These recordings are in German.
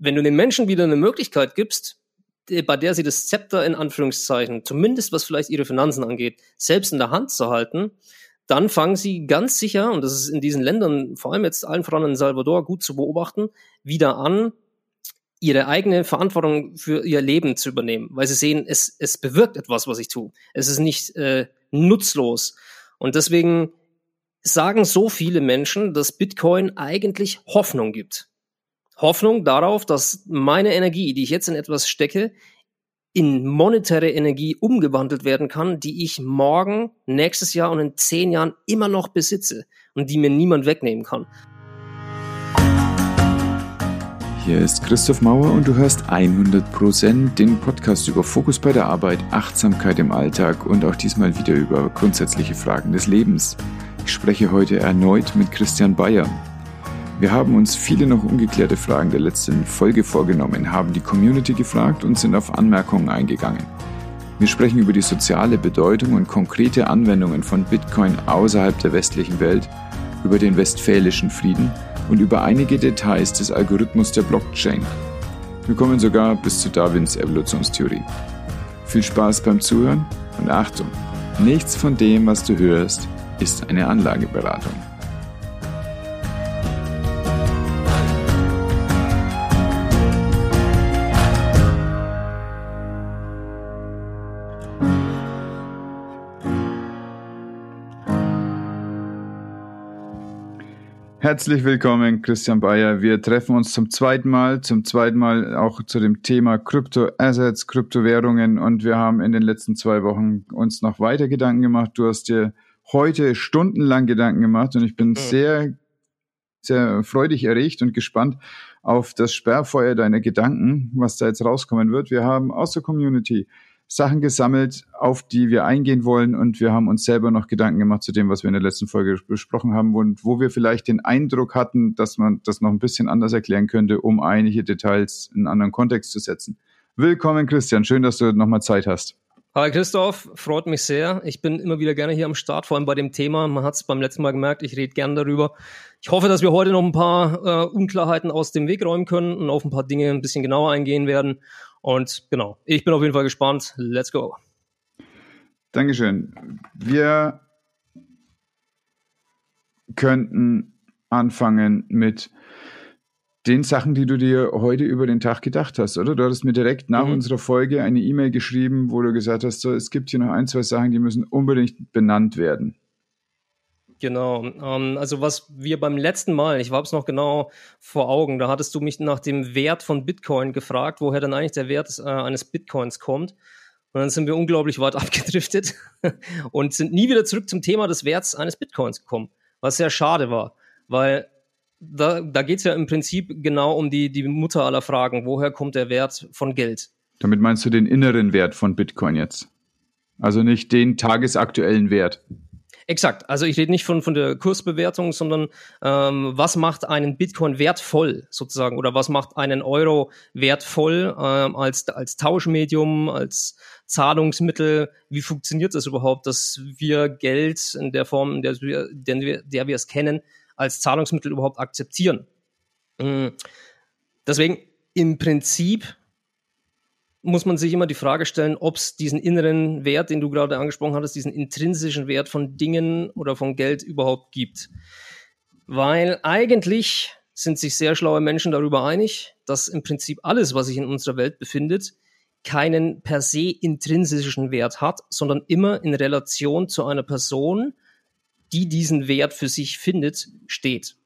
wenn du den Menschen wieder eine Möglichkeit gibst, bei der sie das Zepter in Anführungszeichen, zumindest was vielleicht ihre Finanzen angeht, selbst in der Hand zu halten, dann fangen sie ganz sicher, und das ist in diesen Ländern, vor allem jetzt allen voran in Salvador, gut zu beobachten, wieder an, ihre eigene Verantwortung für ihr Leben zu übernehmen, weil sie sehen, es, es bewirkt etwas, was ich tue. Es ist nicht äh, nutzlos. Und deswegen sagen so viele Menschen, dass Bitcoin eigentlich Hoffnung gibt. Hoffnung darauf, dass meine Energie, die ich jetzt in etwas stecke, in monetäre Energie umgewandelt werden kann, die ich morgen, nächstes Jahr und in zehn Jahren immer noch besitze und die mir niemand wegnehmen kann. Hier ist Christoph Mauer und du hörst 100% den Podcast über Fokus bei der Arbeit, Achtsamkeit im Alltag und auch diesmal wieder über grundsätzliche Fragen des Lebens. Ich spreche heute erneut mit Christian Bayer. Wir haben uns viele noch ungeklärte Fragen der letzten Folge vorgenommen, haben die Community gefragt und sind auf Anmerkungen eingegangen. Wir sprechen über die soziale Bedeutung und konkrete Anwendungen von Bitcoin außerhalb der westlichen Welt, über den westfälischen Frieden und über einige Details des Algorithmus der Blockchain. Wir kommen sogar bis zu Darwins Evolutionstheorie. Viel Spaß beim Zuhören und Achtung, nichts von dem, was du hörst, ist eine Anlageberatung. Herzlich willkommen, Christian Bayer. Wir treffen uns zum zweiten Mal, zum zweiten Mal auch zu dem Thema Kryptoassets, Kryptowährungen und wir haben in den letzten zwei Wochen uns noch weiter Gedanken gemacht. Du hast dir heute stundenlang Gedanken gemacht und ich bin mhm. sehr, sehr freudig erregt und gespannt auf das Sperrfeuer deiner Gedanken, was da jetzt rauskommen wird. Wir haben aus der Community Sachen gesammelt, auf die wir eingehen wollen und wir haben uns selber noch Gedanken gemacht zu dem, was wir in der letzten Folge besprochen haben und wo wir vielleicht den Eindruck hatten, dass man das noch ein bisschen anders erklären könnte, um einige Details in einen anderen Kontext zu setzen. Willkommen, Christian. Schön, dass du nochmal Zeit hast. Hi Christoph, freut mich sehr. Ich bin immer wieder gerne hier am Start, vor allem bei dem Thema. Man hat es beim letzten Mal gemerkt, ich rede gerne darüber. Ich hoffe, dass wir heute noch ein paar äh, Unklarheiten aus dem Weg räumen können und auf ein paar Dinge ein bisschen genauer eingehen werden. Und genau, ich bin auf jeden Fall gespannt. Let's go. Dankeschön. Wir könnten anfangen mit den Sachen, die du dir heute über den Tag gedacht hast, oder? Du hattest mir direkt nach mhm. unserer Folge eine E-Mail geschrieben, wo du gesagt hast, so, es gibt hier noch ein, zwei Sachen, die müssen unbedingt benannt werden. Genau. Ähm, also was wir beim letzten Mal, ich habe es noch genau vor Augen, da hattest du mich nach dem Wert von Bitcoin gefragt, woher dann eigentlich der Wert äh, eines Bitcoins kommt. Und dann sind wir unglaublich weit abgedriftet und sind nie wieder zurück zum Thema des Werts eines Bitcoins gekommen, was sehr schade war, weil da, da geht es ja im Prinzip genau um die, die Mutter aller Fragen, woher kommt der Wert von Geld? Damit meinst du den inneren Wert von Bitcoin jetzt? Also nicht den tagesaktuellen Wert. Exakt. Also ich rede nicht von, von der Kursbewertung, sondern ähm, was macht einen Bitcoin wertvoll sozusagen oder was macht einen Euro wertvoll ähm, als, als Tauschmedium, als Zahlungsmittel? Wie funktioniert das überhaupt, dass wir Geld in der Form, in der wir, der der wir es kennen, als Zahlungsmittel überhaupt akzeptieren? Mhm. Deswegen im Prinzip muss man sich immer die Frage stellen, ob es diesen inneren Wert, den du gerade angesprochen hattest, diesen intrinsischen Wert von Dingen oder von Geld überhaupt gibt. Weil eigentlich sind sich sehr schlaue Menschen darüber einig, dass im Prinzip alles, was sich in unserer Welt befindet, keinen per se intrinsischen Wert hat, sondern immer in Relation zu einer Person, die diesen Wert für sich findet, steht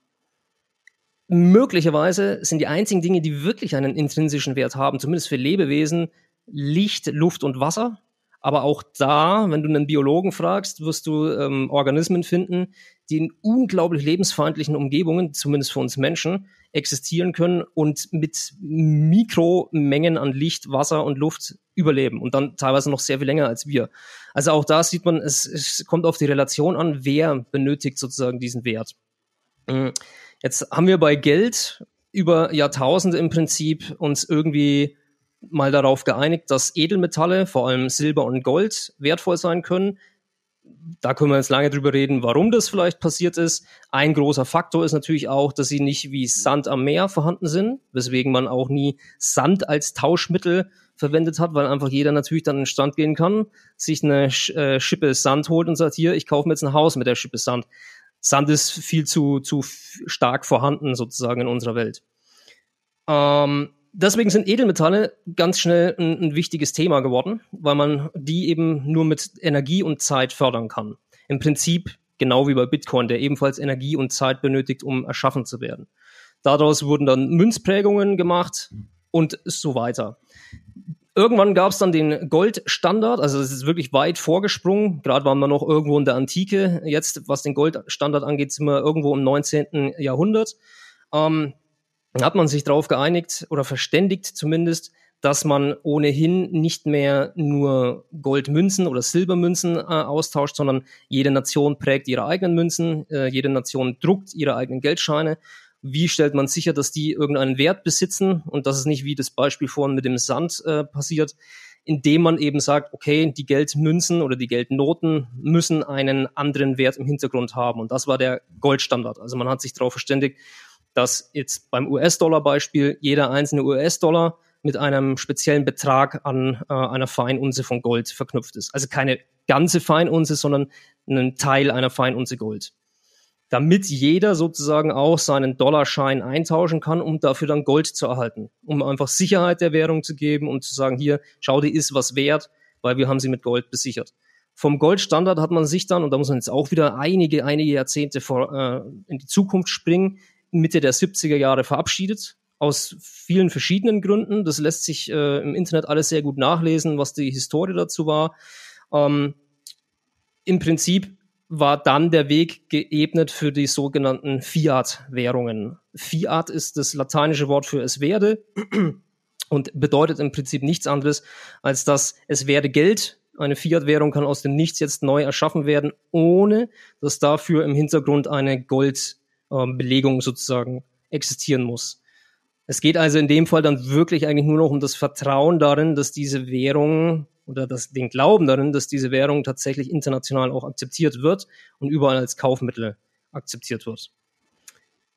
möglicherweise sind die einzigen Dinge, die wirklich einen intrinsischen Wert haben, zumindest für Lebewesen, Licht, Luft und Wasser. Aber auch da, wenn du einen Biologen fragst, wirst du ähm, Organismen finden, die in unglaublich lebensfeindlichen Umgebungen, zumindest für uns Menschen, existieren können und mit Mikromengen an Licht, Wasser und Luft überleben und dann teilweise noch sehr viel länger als wir. Also auch da sieht man, es, es kommt auf die Relation an, wer benötigt sozusagen diesen Wert. Mhm. Jetzt haben wir bei Geld über Jahrtausende im Prinzip uns irgendwie mal darauf geeinigt, dass Edelmetalle, vor allem Silber und Gold, wertvoll sein können. da können wir jetzt lange drüber reden, warum das vielleicht passiert ist. Ein großer Faktor ist natürlich auch, dass sie nicht wie Sand am Meer vorhanden sind, weswegen man auch nie Sand als Tauschmittel verwendet hat, weil einfach jeder natürlich dann in den Stand gehen kann, sich eine äh, Schippe Sand holt und sagt, hier, ich kaufe mir jetzt ein Haus mit der Schippe Sand. Sand ist viel zu, zu stark vorhanden sozusagen in unserer Welt. Ähm, deswegen sind Edelmetalle ganz schnell ein, ein, wichtiges Thema geworden, weil man die eben nur mit Energie und Zeit fördern kann. Im Prinzip genau wie bei Bitcoin, der ebenfalls Energie und Zeit benötigt, um erschaffen zu werden. Daraus wurden dann Münzprägungen gemacht und so weiter. Irgendwann gab es dann den Goldstandard, also es ist wirklich weit vorgesprungen. Gerade waren wir noch irgendwo in der Antike. Jetzt, was den Goldstandard angeht, sind wir irgendwo im 19. Jahrhundert. Ähm, hat man sich darauf geeinigt oder verständigt zumindest, dass man ohnehin nicht mehr nur Goldmünzen oder Silbermünzen äh, austauscht, sondern jede Nation prägt ihre eigenen Münzen, äh, jede Nation druckt ihre eigenen Geldscheine. Wie stellt man sicher, dass die irgendeinen Wert besitzen und dass es nicht wie das Beispiel vorhin mit dem Sand äh, passiert, indem man eben sagt, okay, die Geldmünzen oder die Geldnoten müssen einen anderen Wert im Hintergrund haben. Und das war der Goldstandard. Also man hat sich darauf verständigt, dass jetzt beim US-Dollar-Beispiel jeder einzelne US-Dollar mit einem speziellen Betrag an äh, einer Feinunze von Gold verknüpft ist. Also keine ganze Feinunze, sondern einen Teil einer Feinunze Gold. Damit jeder sozusagen auch seinen Dollarschein eintauschen kann, um dafür dann Gold zu erhalten. Um einfach Sicherheit der Währung zu geben und zu sagen, hier, schau, die ist was wert, weil wir haben sie mit Gold besichert. Vom Goldstandard hat man sich dann, und da muss man jetzt auch wieder einige, einige Jahrzehnte vor, äh, in die Zukunft springen, Mitte der 70er Jahre verabschiedet. Aus vielen verschiedenen Gründen. Das lässt sich äh, im Internet alles sehr gut nachlesen, was die Historie dazu war. Ähm, Im Prinzip war dann der Weg geebnet für die sogenannten Fiat-Währungen. Fiat ist das lateinische Wort für es werde und bedeutet im Prinzip nichts anderes, als dass es werde Geld. Eine Fiat-Währung kann aus dem Nichts jetzt neu erschaffen werden, ohne dass dafür im Hintergrund eine Gold- ähm, Belegung sozusagen existieren muss. Es geht also in dem Fall dann wirklich eigentlich nur noch um das Vertrauen darin, dass diese Währung oder das, den Glauben darin, dass diese Währung tatsächlich international auch akzeptiert wird und überall als Kaufmittel akzeptiert wird.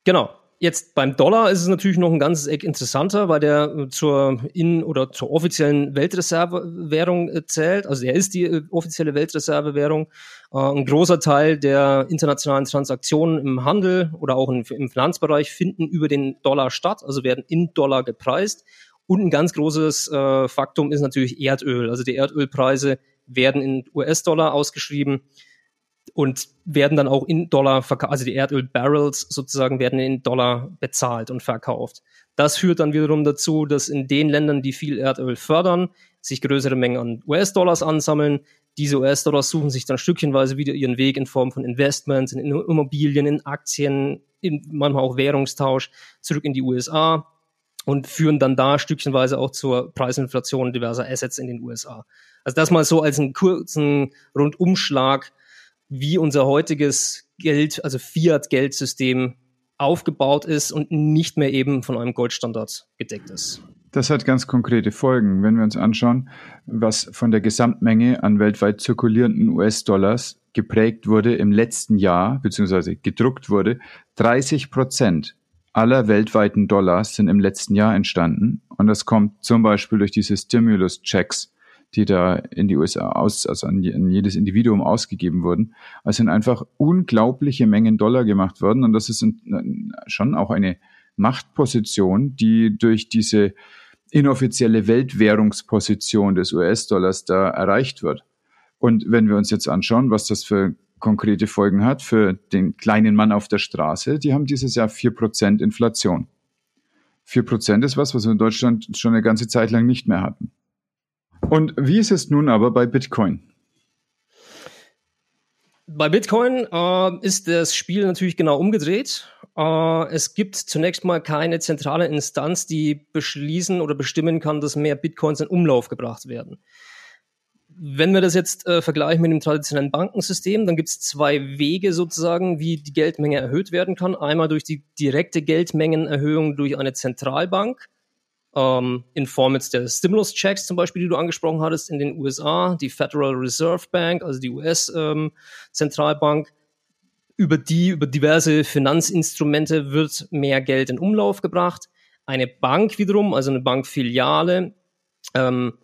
Genau. Jetzt beim Dollar ist es natürlich noch ein ganzes Eck interessanter, weil der äh, zur in oder zur offiziellen Weltreservewährung äh, zählt. Also er ist die äh, offizielle Weltreservewährung. ein großer Teil der internationalen Transaktionen im Handel oder auch im Finanzbereich finden über den Dollar statt, also werden in Dollar gepreist. Und ein ganz großes Faktum ist natürlich Erdöl. Also die Erdölpreise werden in US-Dollar ausgeschrieben und werden dann auch in Dollar verkauft, also die Erdöl-Barrels sozusagen werden in Dollar bezahlt und verkauft. Das führt dann wiederum dazu, dass in den Ländern, die viel Erdöl fördern, sich größere Mengen an US-Dollars ansammeln. Diese US-Dollars suchen sich dann stückchenweise wieder ihren Weg in Form von Investments, in Immobilien, in Aktien, in manchmal auch Währungstausch zurück in die USA und führen dann da stückchenweise auch zur Preisinflation diverser Assets in den USA. Also das mal so als einen kurzen Rundumschlag wie unser heutiges Geld, also Fiat-Geldsystem aufgebaut ist und nicht mehr eben von einem Goldstandard gedeckt ist. Das hat ganz konkrete Folgen, wenn wir uns anschauen, was von der Gesamtmenge an weltweit zirkulierenden US-Dollars geprägt wurde im letzten Jahr, beziehungsweise gedruckt wurde. 30 Prozent aller weltweiten Dollars sind im letzten Jahr entstanden. Und das kommt zum Beispiel durch diese Stimulus-Checks, die da in die USA aus, also an, jedes Individuum ausgegeben wurden. Also sind einfach unglaubliche Mengen Dollar gemacht worden und das ist schon auch eine Machtposition, die durch diese inoffizielle Weltwährungsposition des US-Dollars da erreicht wird. Und wenn wir uns jetzt anschauen, was das für konkrete Folgen hat für den kleinen Mann auf der Straße, die haben dieses Jahr vier Prozent Inflation. Vier Prozent ist was, was wir in Deutschland schon eine ganze Zeit lang nicht mehr hatten. Und wie ist es nun aber bei Bitcoin? Bei Bitcoin äh, ist das Spiel natürlich genau umgedreht. Äh, es gibt zunächst mal keine zentrale Instanz, die beschließen oder bestimmen kann, dass mehr Bitcoins in Umlauf gebracht werden. Wenn wir das jetzt äh, vergleichen mit dem traditionellen Bankensystem, dann gibt es zwei Wege sozusagen, wie die Geldmenge erhöht werden kann. Einmal durch die direkte Geldmengenerhöhung durch eine Zentralbank ähm, in Form jetzt der Stimulus-Checks zum Beispiel, die du angesprochen hattest in den USA, die Federal Reserve Bank, also die US-Zentralbank, ähm, über die, über diverse Finanzinstrumente wird mehr Geld in Umlauf gebracht. Eine Bank wiederum, also eine Bankfiliale, ähm,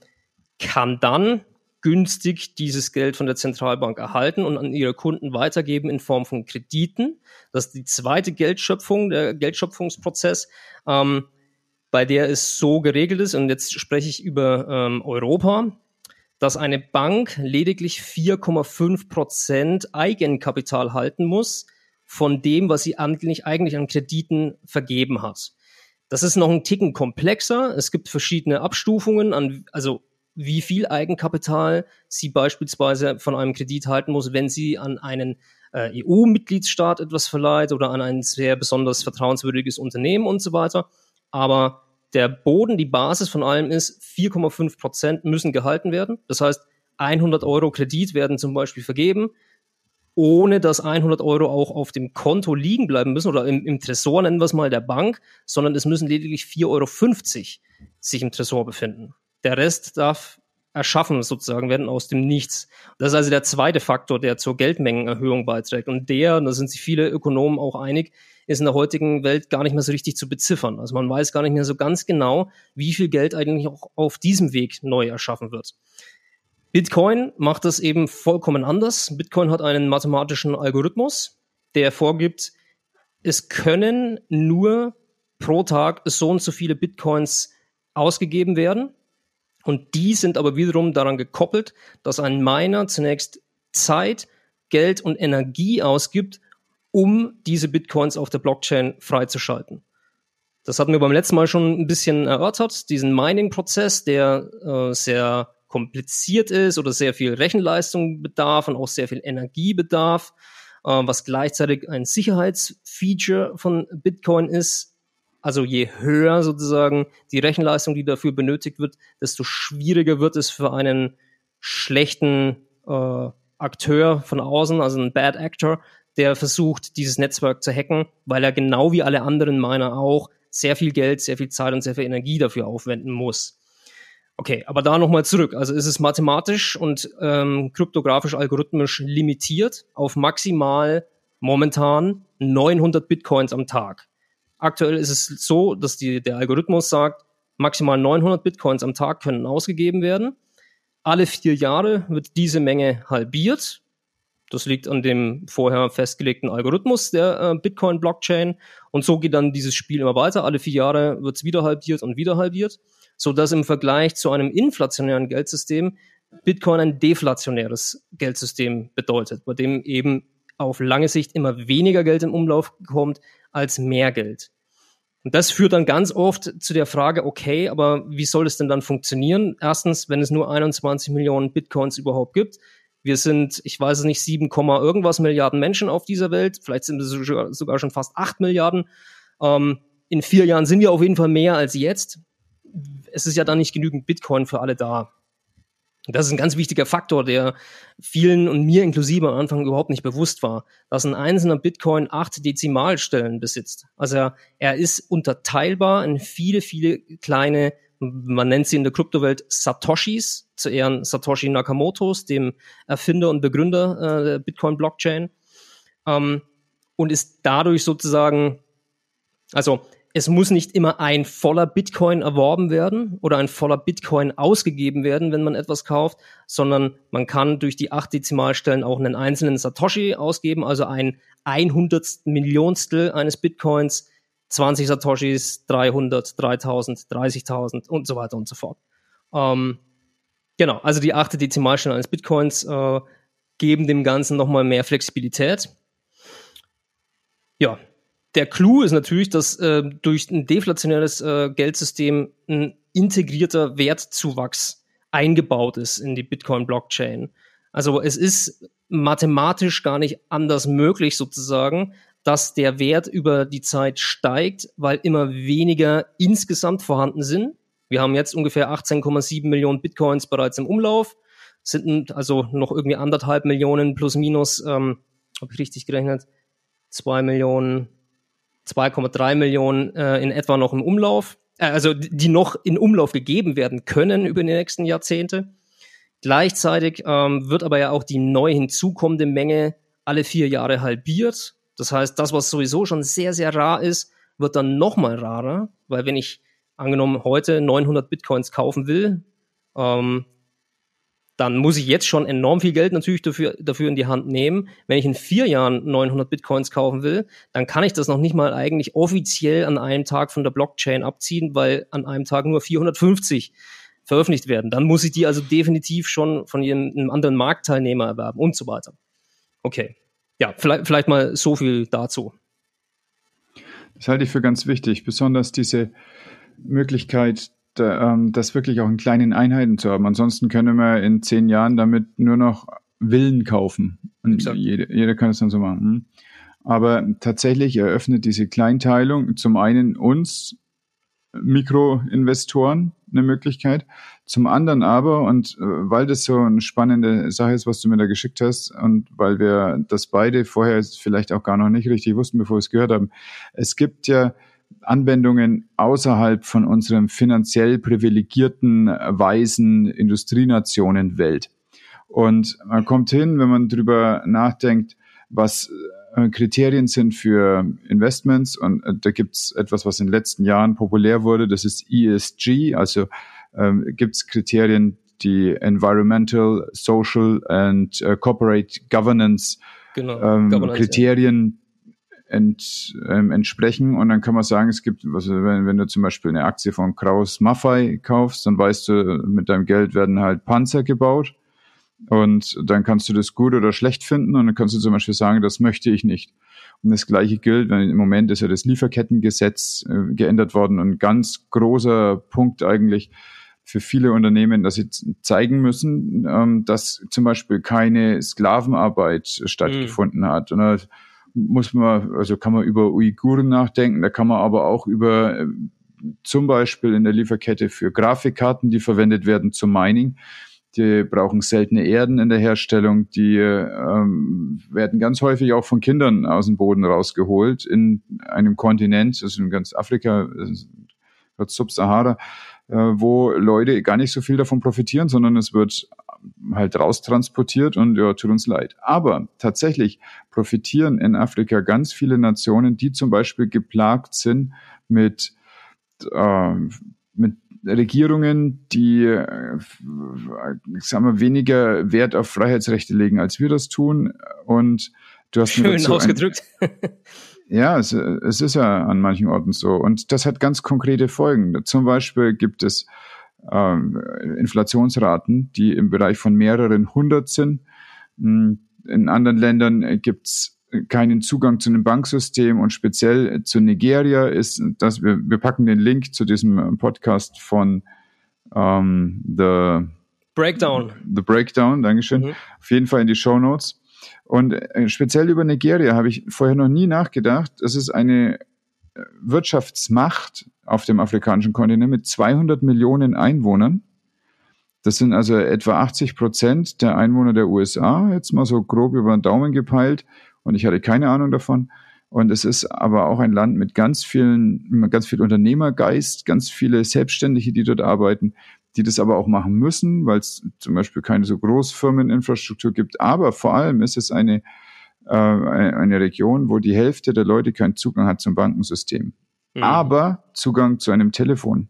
kann dann günstig dieses Geld von der Zentralbank erhalten und an ihre Kunden weitergeben in Form von Krediten. Das ist die zweite Geldschöpfung, der Geldschöpfungsprozess. Ähm, bei der es so geregelt ist, und jetzt spreche ich über ähm, Europa, dass eine Bank lediglich 4,5 Prozent Eigenkapital halten muss von dem, was sie eigentlich, eigentlich an Krediten vergeben hat. Das ist noch ein Ticken komplexer. Es gibt verschiedene Abstufungen an, also wie viel Eigenkapital sie beispielsweise von einem Kredit halten muss, wenn sie an einen äh, EU-Mitgliedsstaat etwas verleiht oder an ein sehr besonders vertrauenswürdiges Unternehmen und so weiter. Aber der Boden, die Basis von allem ist, 4,5 Prozent müssen gehalten werden. Das heißt, 100 Euro Kredit werden zum Beispiel vergeben, ohne dass 100 Euro auch auf dem Konto liegen bleiben müssen oder im, im Tresor nennen wir es mal der Bank, sondern es müssen lediglich 4,50 Euro sich im Tresor befinden. Der Rest darf erschaffen sozusagen werden aus dem Nichts. Das ist also der zweite Faktor, der zur Geldmengenerhöhung beiträgt. Und der, da sind sich viele Ökonomen auch einig, ist in der heutigen Welt gar nicht mehr so richtig zu beziffern. Also man weiß gar nicht mehr so ganz genau, wie viel Geld eigentlich auch auf diesem Weg neu erschaffen wird. Bitcoin macht das eben vollkommen anders. Bitcoin hat einen mathematischen Algorithmus, der vorgibt, es können nur pro Tag so und so viele Bitcoins ausgegeben werden. Und die sind aber wiederum daran gekoppelt, dass ein Miner zunächst Zeit, Geld und Energie ausgibt, um diese Bitcoins auf der Blockchain freizuschalten. Das hatten wir beim letzten Mal schon ein bisschen erörtert, diesen Mining-Prozess, der äh, sehr kompliziert ist oder sehr viel Rechenleistung bedarf und auch sehr viel Energie bedarf, äh, was gleichzeitig ein Sicherheitsfeature von Bitcoin ist. Also je höher sozusagen die Rechenleistung, die dafür benötigt wird, desto schwieriger wird es für einen schlechten äh, Akteur von außen, also ein Bad Actor, der versucht, dieses Netzwerk zu hacken, weil er genau wie alle anderen Miner auch sehr viel Geld, sehr viel Zeit und sehr viel Energie dafür aufwenden muss. Okay, aber da nochmal zurück. Also ist es mathematisch und ähm, kryptografisch algorithmisch limitiert auf maximal momentan 900 Bitcoins am Tag. Aktuell ist es so, dass die, der Algorithmus sagt, maximal 900 Bitcoins am Tag können ausgegeben werden. Alle vier Jahre wird diese Menge halbiert das liegt an dem vorher festgelegten Algorithmus der äh, Bitcoin-Blockchain. Und so geht dann dieses Spiel immer weiter. Alle vier Jahre wird es wieder halbiert und wieder halbiert, sodass im Vergleich zu einem inflationären Geldsystem Bitcoin ein deflationäres Geldsystem bedeutet, bei dem eben auf lange Sicht immer weniger Geld im Umlauf kommt als mehr Geld. Und das führt dann ganz oft zu der Frage, okay, aber wie soll es denn dann funktionieren? Erstens, wenn es nur 21 Millionen Bitcoins überhaupt gibt, wir sind, ich weiß es nicht, 7, irgendwas Milliarden Menschen auf dieser Welt. Vielleicht sind es sogar schon fast 8 Milliarden. Ähm, in vier Jahren sind wir auf jeden Fall mehr als jetzt. Es ist ja dann nicht genügend Bitcoin für alle da. Das ist ein ganz wichtiger Faktor, der vielen und mir inklusive am Anfang überhaupt nicht bewusst war, dass ein einzelner Bitcoin acht Dezimalstellen besitzt. Also er, er ist unterteilbar in viele, viele kleine man nennt sie in der Kryptowelt Satoshis, zu Ehren Satoshi Nakamotos, dem Erfinder und Begründer äh, der Bitcoin-Blockchain. Ähm, und ist dadurch sozusagen, also es muss nicht immer ein voller Bitcoin erworben werden oder ein voller Bitcoin ausgegeben werden, wenn man etwas kauft, sondern man kann durch die acht Dezimalstellen auch einen einzelnen Satoshi ausgeben, also ein einhundertstel Millionstel eines Bitcoins 20 Satoshis, 300, 3000, 30.000 und so weiter und so fort. Ähm, genau, also die achte Dezimalstelle eines Bitcoins äh, geben dem Ganzen nochmal mehr Flexibilität. Ja, der Clou ist natürlich, dass äh, durch ein deflationäres äh, Geldsystem ein integrierter Wertzuwachs eingebaut ist in die Bitcoin-Blockchain. Also es ist mathematisch gar nicht anders möglich sozusagen, dass der Wert über die Zeit steigt, weil immer weniger insgesamt vorhanden sind. Wir haben jetzt ungefähr 18,7 Millionen Bitcoins bereits im Umlauf, sind also noch irgendwie anderthalb Millionen plus minus, ähm, habe ich richtig gerechnet, zwei Millionen, 2,3 Millionen äh, in etwa noch im Umlauf. äh, also die noch in Umlauf gegeben werden können über die nächsten Jahrzehnte. Gleichzeitig ähm, wird aber ja auch die neu hinzukommende Menge alle vier Jahre halbiert. Das heißt, das, was sowieso schon sehr, sehr rar ist, wird dann nochmal rarer, weil wenn ich angenommen heute 900 Bitcoins kaufen will, ähm, dann muss ich jetzt schon enorm viel Geld natürlich dafür, dafür in die Hand nehmen. Wenn ich in vier Jahren 900 Bitcoins kaufen will, dann kann ich das noch nicht mal eigentlich offiziell an einem Tag von der Blockchain abziehen, weil an einem Tag nur 450 veröffentlicht werden. Dann muss ich die also definitiv schon von einem anderen Marktteilnehmer erwerben und so weiter. Okay. Ja, vielleicht, vielleicht mal so viel dazu. Das halte ich für ganz wichtig, besonders diese Möglichkeit, das wirklich auch in kleinen Einheiten zu haben. Ansonsten können wir in zehn Jahren damit nur noch Villen kaufen. Und jeder, jeder kann es dann so machen. Hm. Aber tatsächlich eröffnet diese Kleinteilung zum einen uns Mikroinvestoren eine Möglichkeit. Zum anderen aber, und äh, weil das so eine spannende Sache ist, was du mir da geschickt hast, und weil wir das beide vorher vielleicht auch gar noch nicht richtig wussten, bevor wir es gehört haben, es gibt ja Anwendungen außerhalb von unserem finanziell privilegierten, weißen Industrienationen Welt. Und man kommt hin, wenn man drüber nachdenkt, was äh, Kriterien sind für Investments. Und äh, da gibt es etwas, was in den letzten Jahren populär wurde, das ist ESG. Also ähm, gibt es Kriterien, die Environmental, Social and uh, Corporate Governance genau, ähm, Governance, Kriterien ent, ähm, entsprechen. Und dann kann man sagen, es gibt, also wenn, wenn du zum Beispiel eine Aktie von Kraus Maffei kaufst, dann weißt du, mit deinem Geld werden halt Panzer gebaut. Und dann kannst du das gut oder schlecht finden und dann kannst du zum Beispiel sagen, das möchte ich nicht. Und das Gleiche gilt, wenn im Moment ist ja das Lieferkettengesetz äh, geändert worden. Und ein ganz großer Punkt eigentlich für viele Unternehmen, dass sie zeigen müssen, ähm, dass zum Beispiel keine Sklavenarbeit stattgefunden mhm. hat. Und muss man, also kann man über Uiguren nachdenken, da kann man aber auch über äh, zum Beispiel in der Lieferkette für Grafikkarten, die verwendet werden zum Mining. Die brauchen seltene Erden in der Herstellung, die ähm, werden ganz häufig auch von Kindern aus dem Boden rausgeholt in einem Kontinent, also in ganz Afrika, Subsahara, äh, wo Leute gar nicht so viel davon profitieren, sondern es wird halt raustransportiert und ja, tut uns leid. Aber tatsächlich profitieren in Afrika ganz viele Nationen, die zum Beispiel geplagt sind mit, äh, mit Regierungen, die äh, sagen wir, weniger Wert auf Freiheitsrechte legen, als wir das tun. Und du hast Schön ausgedrückt. ja, es, es ist ja an manchen Orten so. Und das hat ganz konkrete Folgen. Zum Beispiel gibt es ähm, Inflationsraten, die im Bereich von mehreren hundert sind. Hm, in anderen Ländern gibt's keinen Zugang zu einem Banksystem und speziell zu Nigeria ist, dass wir, wir packen den Link zu diesem Podcast von ähm, The Breakdown. The Breakdown, Dankeschön. Mhm. Auf jeden Fall in die Show Notes. Und äh, speziell über Nigeria habe ich vorher noch nie nachgedacht. Das ist eine Wirtschaftsmacht auf dem afrikanischen Kontinent mit 200 Millionen Einwohnern. Das sind also etwa 80 Prozent der Einwohner der USA, jetzt mal so grob über den Daumen gepeilt. Und ich hatte keine Ahnung davon. Und es ist aber auch ein Land mit ganz vielen, ganz viel Unternehmergeist, ganz viele Selbstständige, die dort arbeiten, die das aber auch machen müssen, weil es zum Beispiel keine so Großfirmeninfrastruktur gibt. Aber vor allem ist es eine äh, eine Region, wo die Hälfte der Leute keinen Zugang hat zum Bankensystem, mhm. aber Zugang zu einem Telefon.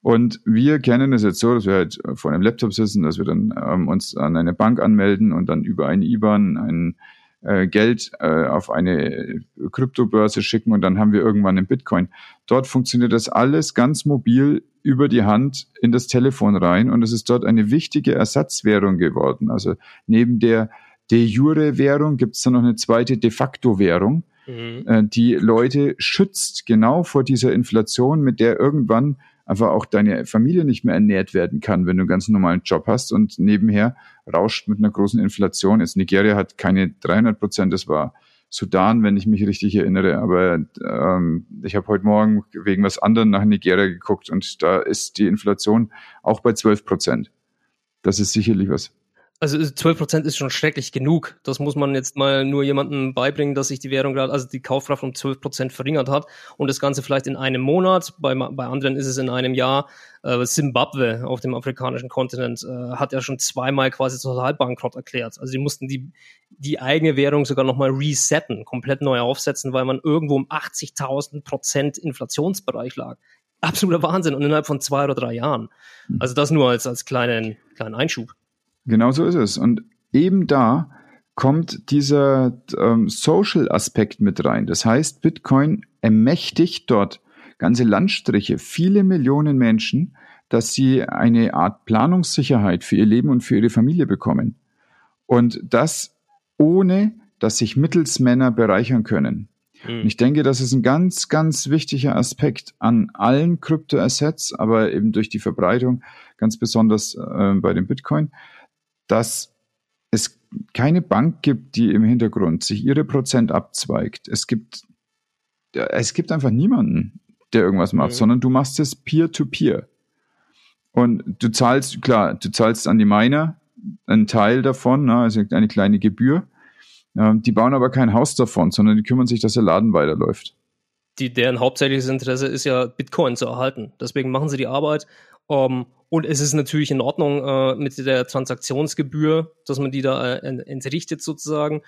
Und wir kennen es jetzt so, dass wir halt vor einem Laptop sitzen, dass wir dann ähm, uns an eine Bank anmelden und dann über eine IBAN ein äh, Geld äh, auf eine Kryptobörse schicken und dann haben wir irgendwann einen Bitcoin. Dort funktioniert das alles ganz mobil über die Hand in das Telefon rein und es ist dort eine wichtige Ersatzwährung geworden. Also neben der de jure Währung gibt es dann noch eine zweite de facto Währung, mhm. äh, die Leute schützt genau vor dieser Inflation, mit der irgendwann einfach auch deine Familie nicht mehr ernährt werden kann, wenn du einen ganz normalen Job hast und nebenher rauscht mit einer großen Inflation. Jetzt Nigeria hat keine 300 Prozent, das war Sudan, wenn ich mich richtig erinnere. Aber ähm, ich habe heute Morgen wegen was anderem nach Nigeria geguckt und da ist die Inflation auch bei 12 Prozent. Das ist sicherlich was. Also 12 Prozent ist schon schrecklich genug. Das muss man jetzt mal nur jemandem beibringen, dass sich die Währung gerade, also die Kaufkraft um 12 Prozent verringert hat und das Ganze vielleicht in einem Monat, bei, bei anderen ist es in einem Jahr. Äh, Zimbabwe auf dem afrikanischen Kontinent äh, hat ja schon zweimal quasi total bankrott erklärt. Also die mussten die, die eigene Währung sogar nochmal resetten, komplett neu aufsetzen, weil man irgendwo um 80.000 Prozent Inflationsbereich lag. Absoluter Wahnsinn und innerhalb von zwei oder drei Jahren. Hm. Also das nur als, als kleinen, kleinen Einschub. Genau so ist es. Und eben da kommt dieser ähm, Social-Aspekt mit rein. Das heißt, Bitcoin ermächtigt dort ganze Landstriche, viele Millionen Menschen, dass sie eine Art Planungssicherheit für ihr Leben und für ihre Familie bekommen. Und das ohne, dass sich Mittelsmänner bereichern können. Mhm. Und ich denke, das ist ein ganz, ganz wichtiger Aspekt an allen Kryptoassets, aber eben durch die Verbreitung, ganz besonders äh, bei dem Bitcoin, dass es keine Bank gibt, die im Hintergrund sich ihre Prozent abzweigt. Es gibt, es gibt einfach niemanden, der irgendwas macht, mhm. sondern du machst es peer-to-peer. -peer. Und du zahlst, klar, du zahlst an die Miner einen Teil davon, ne, also eine kleine Gebühr. Die bauen aber kein Haus davon, sondern die kümmern sich, dass der Laden weiterläuft. Die, deren hauptsächliches Interesse ist ja, Bitcoin zu erhalten. Deswegen machen sie die Arbeit ähm, und es ist natürlich in Ordnung äh, mit der Transaktionsgebühr, dass man die da äh, entrichtet sozusagen.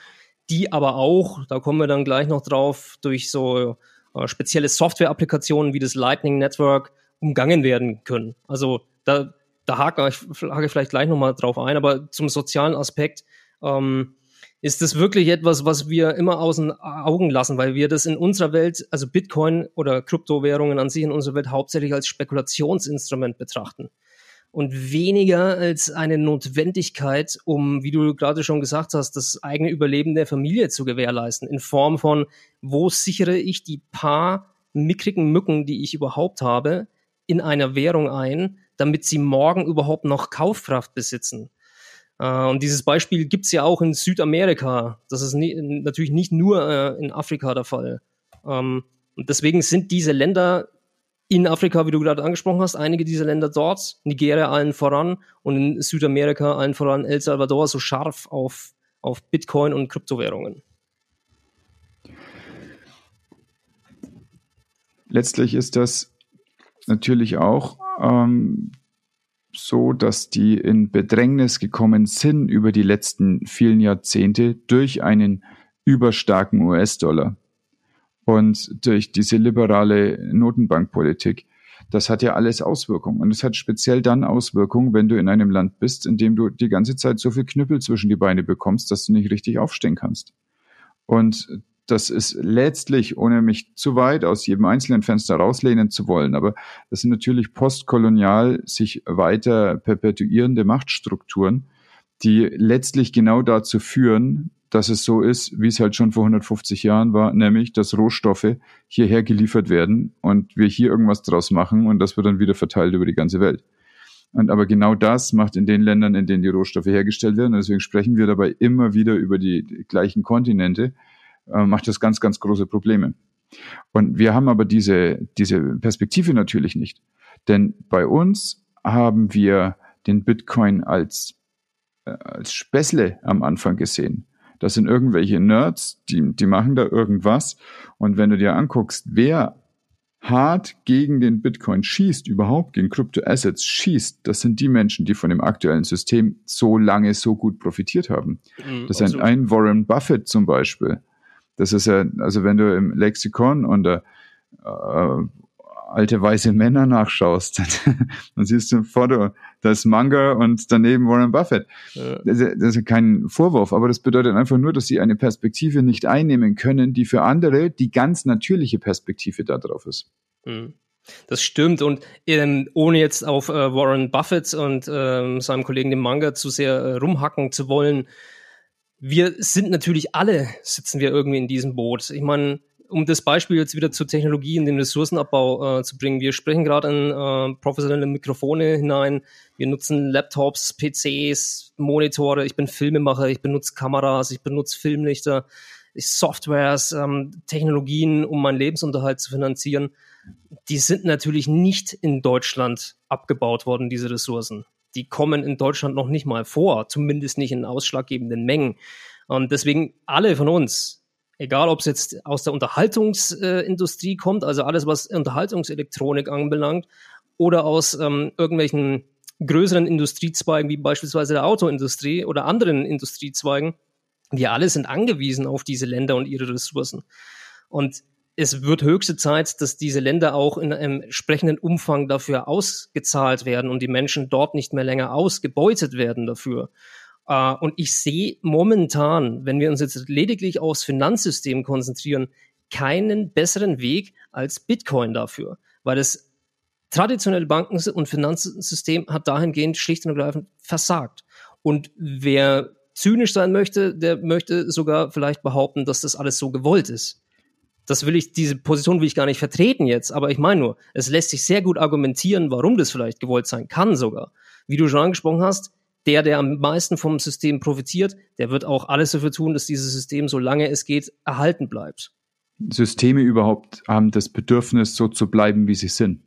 Die aber auch, da kommen wir dann gleich noch drauf, durch so äh, spezielle Software-Applikationen wie das Lightning Network umgangen werden können. Also da, da hake ich, hake ich vielleicht gleich nochmal drauf ein, aber zum sozialen Aspekt, ähm, ist das wirklich etwas, was wir immer aus den Augen lassen, weil wir das in unserer Welt, also Bitcoin oder Kryptowährungen an sich in unserer Welt hauptsächlich als Spekulationsinstrument betrachten und weniger als eine Notwendigkeit, um, wie du gerade schon gesagt hast, das eigene Überleben der Familie zu gewährleisten, in Form von, wo sichere ich die paar mickrigen Mücken, die ich überhaupt habe, in einer Währung ein, damit sie morgen überhaupt noch Kaufkraft besitzen. Äh, und dieses Beispiel gibt es ja auch in Südamerika. Das ist nie, natürlich nicht nur äh, in Afrika der Fall. Ähm, und deswegen sind diese Länder in Afrika, wie du gerade angesprochen hast, einige dieser Länder dort, Nigeria allen voran und in Südamerika allen voran El Salvador so scharf auf, auf Bitcoin und Kryptowährungen. Letztlich ist das natürlich auch ähm, so, dass die in Bedrängnis gekommen sind über die letzten vielen Jahrzehnte durch einen überstarken US-Dollar und durch diese liberale Notenbankpolitik. Das hat ja alles Auswirkungen. Und es hat speziell dann Auswirkungen, wenn du in einem Land bist, in dem du die ganze Zeit so viel Knüppel zwischen die Beine bekommst, dass du nicht richtig aufstehen kannst. Und das ist letztlich, ohne mich zu weit aus jedem einzelnen Fenster rauslehnen zu wollen, aber das sind natürlich postkolonial sich weiter perpetuierende Machtstrukturen, die letztlich genau dazu führen, dass es so ist, wie es halt schon vor 150 Jahren war, nämlich, dass Rohstoffe hierher geliefert werden und wir hier irgendwas draus machen und das wird dann wieder verteilt über die ganze Welt. Und aber genau das macht in den Ländern, in denen die Rohstoffe hergestellt werden, und deswegen sprechen wir dabei immer wieder über die gleichen Kontinente, äh, macht das ganz, ganz große Probleme. Und wir haben aber diese, diese Perspektive natürlich nicht. Denn bei uns haben wir den Bitcoin als, äh, als Späßle am Anfang gesehen. Das sind irgendwelche Nerds, die, die machen da irgendwas. Und wenn du dir anguckst, wer hart gegen den Bitcoin schießt, überhaupt gegen Kryptoassets schießt, das sind die Menschen, die von dem aktuellen System so lange so gut profitiert haben. Mhm, das ist ein, ein Warren Buffett zum Beispiel. Das ist ja, also wenn du im Lexikon unter äh, alte weiße Männer nachschaust, dann siehst du ein Foto, da ist Manga und daneben Warren Buffett. Ja. Das, das, ist kein Vorwurf, aber das bedeutet einfach nur, dass sie eine Perspektive nicht einnehmen können, die für andere die ganz natürliche Perspektive darauf ist. Mhm. Das stimmt und ähm, ohne jetzt auf äh, Warren Buffett und ähm, seinem Kollegen dem Manga zu sehr äh, rumhacken zu wollen, wir sind natürlich alle, sitzen wir irgendwie in diesem Boot. Ich meine, um das Beispiel jetzt wieder zur Technologie und dem Ressourcenabbau äh, zu bringen, wir sprechen gerade in äh, professionelle Mikrofone hinein, wir nutzen Laptops, PCs, Monitore, ich bin Filmemacher, ich benutze Kameras, ich benutze Filmlichter, Softwares, ähm, Technologien, um meinen Lebensunterhalt zu finanzieren. Die sind natürlich nicht in Deutschland abgebaut worden, diese Ressourcen. Die kommen in Deutschland noch nicht mal vor, zumindest nicht in ausschlaggebenden Mengen. Und deswegen alle von uns, egal ob es jetzt aus der Unterhaltungsindustrie kommt, also alles, was Unterhaltungselektronik anbelangt, oder aus ähm, irgendwelchen größeren Industriezweigen wie beispielsweise der Autoindustrie oder anderen Industriezweigen, wir alle sind angewiesen auf diese Länder und ihre Ressourcen. Und es wird höchste Zeit, dass diese Länder auch in einem entsprechenden Umfang dafür ausgezahlt werden und die Menschen dort nicht mehr länger ausgebeutet werden dafür. Uh, und ich sehe momentan, wenn wir uns jetzt lediglich aufs Finanzsystem konzentrieren, keinen besseren Weg als Bitcoin dafür, weil das traditionelle Banken- und Finanzsystem hat dahingehend schlicht und ergreifend versagt. Und wer zynisch sein möchte, der möchte sogar vielleicht behaupten, dass das alles so gewollt ist das will ich, diese Position will ich gar nicht vertreten jetzt, aber ich meine nur, es lässt sich sehr gut argumentieren, warum das vielleicht gewollt sein kann sogar. Wie du schon angesprochen hast, der, der am meisten vom System profitiert, der wird auch alles dafür tun, dass dieses System, solange es geht, erhalten bleibt. Systeme überhaupt haben das Bedürfnis, so zu bleiben, wie sie sind.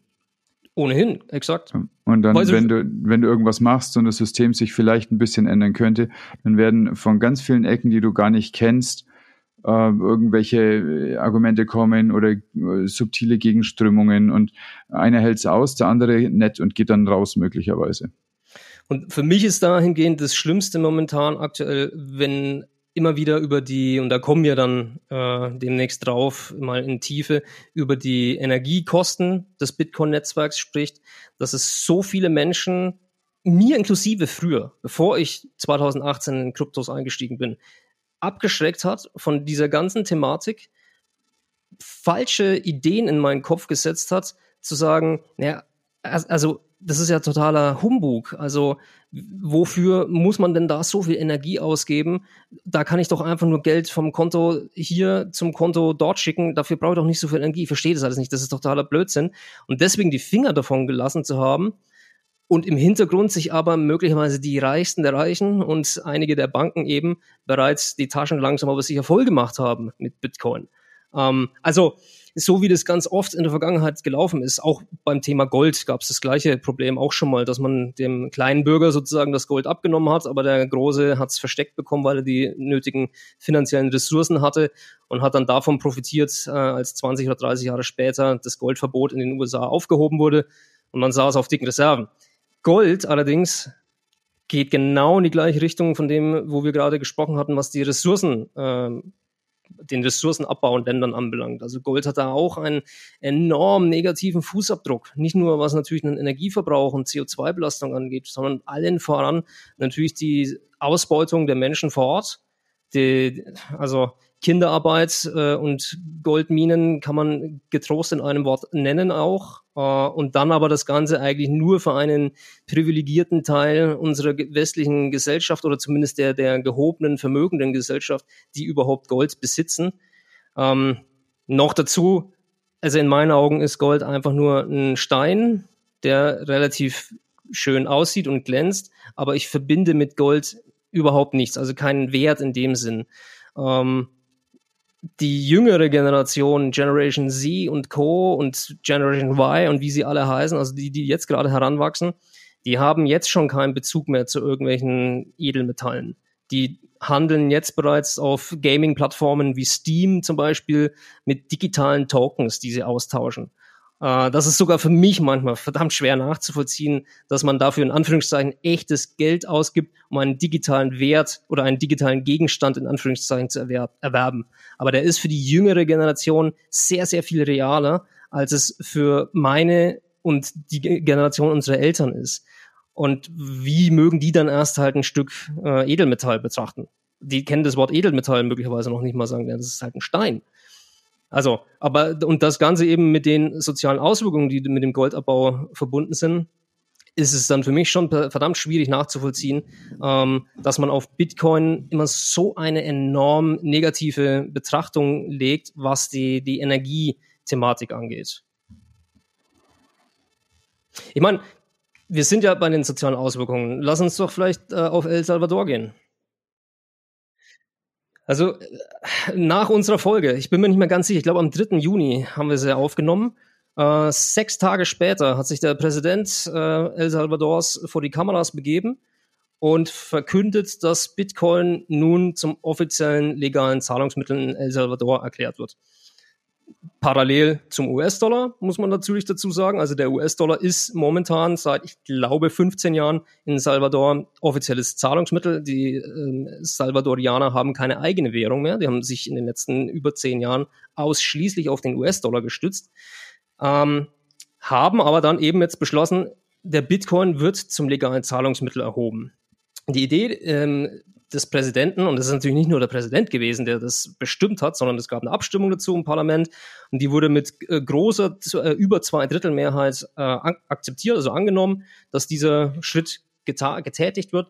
Ohnehin, exakt. Und dann, wenn du, wenn du irgendwas machst und das System sich vielleicht ein bisschen ändern könnte, dann werden von ganz vielen Ecken, die du gar nicht kennst, äh, irgendwelche Argumente kommen oder äh, subtile Gegenströmungen und einer hält es aus, der andere nett und geht dann raus möglicherweise. Und für mich ist dahingehend das Schlimmste momentan aktuell, wenn immer wieder über die, und da kommen wir dann äh, demnächst drauf, mal in Tiefe, über die Energiekosten des Bitcoin-Netzwerks spricht, dass es so viele Menschen, mir inklusive früher, bevor ich 2018 in Kryptos eingestiegen bin, abgeschreckt hat von dieser ganzen Thematik, falsche Ideen in meinen Kopf gesetzt hat, zu sagen, naja, also das ist ja totaler Humbug. Also wofür muss man denn da so viel Energie ausgeben? Da kann ich doch einfach nur Geld vom Konto hier zum Konto dort schicken. Dafür brauche ich doch nicht so viel Energie. Ich verstehe das alles nicht. Das ist totaler Blödsinn. Und deswegen die Finger davon gelassen zu haben, und im Hintergrund sich aber möglicherweise die Reichsten der Reichen und einige der Banken eben bereits die Taschen langsam aber sicher voll gemacht haben mit Bitcoin. Ähm, also so wie das ganz oft in der Vergangenheit gelaufen ist, auch beim Thema Gold gab es das gleiche Problem auch schon mal, dass man dem kleinen Bürger sozusagen das Gold abgenommen hat, aber der Große hat es versteckt bekommen, weil er die nötigen finanziellen Ressourcen hatte und hat dann davon profitiert, äh, als 20 oder 30 Jahre später das Goldverbot in den USA aufgehoben wurde und man saß auf dicken Reserven. Gold allerdings geht genau in die gleiche Richtung von dem, wo wir gerade gesprochen hatten, was die Ressourcen, äh, den Ressourcenabbau in Ländern anbelangt. Also Gold hat da auch einen enorm negativen Fußabdruck. Nicht nur was natürlich den Energieverbrauch und CO2-Belastung angeht, sondern allen voran natürlich die Ausbeutung der Menschen vor Ort. Die, also Kinderarbeit äh, und Goldminen kann man getrost in einem Wort nennen auch. Äh, und dann aber das Ganze eigentlich nur für einen privilegierten Teil unserer westlichen Gesellschaft oder zumindest der, der gehobenen, vermögenden Gesellschaft, die überhaupt Gold besitzen. Ähm, noch dazu, also in meinen Augen ist Gold einfach nur ein Stein, der relativ schön aussieht und glänzt, aber ich verbinde mit Gold überhaupt nichts, also keinen Wert in dem Sinn. Ähm, die jüngere Generation, Generation Z und Co. und Generation Y und wie sie alle heißen, also die, die jetzt gerade heranwachsen, die haben jetzt schon keinen Bezug mehr zu irgendwelchen Edelmetallen. Die handeln jetzt bereits auf Gaming-Plattformen wie Steam zum Beispiel mit digitalen Tokens, die sie austauschen. Äh, das ist sogar für mich manchmal verdammt schwer nachzuvollziehen, dass man dafür in Anführungszeichen echtes Geld ausgibt, um einen digitalen Wert oder einen digitalen Gegenstand in Anführungszeichen zu erwerben. Aber der ist für die jüngere Generation sehr, sehr viel realer, als es für meine und die Generation unserer Eltern ist. Und wie mögen die dann erst halt ein Stück äh, Edelmetall betrachten? Die kennen das Wort Edelmetall möglicherweise noch nicht mal sagen, ja, das ist halt ein Stein. Also, aber und das Ganze eben mit den sozialen Auswirkungen, die mit dem Goldabbau verbunden sind, ist es dann für mich schon verdammt schwierig nachzuvollziehen, ähm, dass man auf Bitcoin immer so eine enorm negative Betrachtung legt, was die, die Energiethematik angeht. Ich meine, wir sind ja bei den sozialen Auswirkungen. Lass uns doch vielleicht äh, auf El Salvador gehen. Also nach unserer Folge, ich bin mir nicht mehr ganz sicher, ich glaube am 3. Juni haben wir sie aufgenommen. Äh, sechs Tage später hat sich der Präsident äh, El Salvadors vor die Kameras begeben und verkündet, dass Bitcoin nun zum offiziellen legalen Zahlungsmittel in El Salvador erklärt wird. Parallel zum US-Dollar, muss man natürlich dazu sagen. Also der US-Dollar ist momentan seit, ich glaube, 15 Jahren in Salvador offizielles Zahlungsmittel. Die äh, Salvadorianer haben keine eigene Währung mehr. Die haben sich in den letzten über zehn Jahren ausschließlich auf den US-Dollar gestützt. Ähm, haben aber dann eben jetzt beschlossen, der Bitcoin wird zum legalen Zahlungsmittel erhoben die Idee ähm, des Präsidenten, und das ist natürlich nicht nur der Präsident gewesen, der das bestimmt hat, sondern es gab eine Abstimmung dazu im Parlament und die wurde mit äh, großer, äh, über zwei Drittel Mehrheit äh, akzeptiert, also angenommen, dass dieser Schritt getätigt wird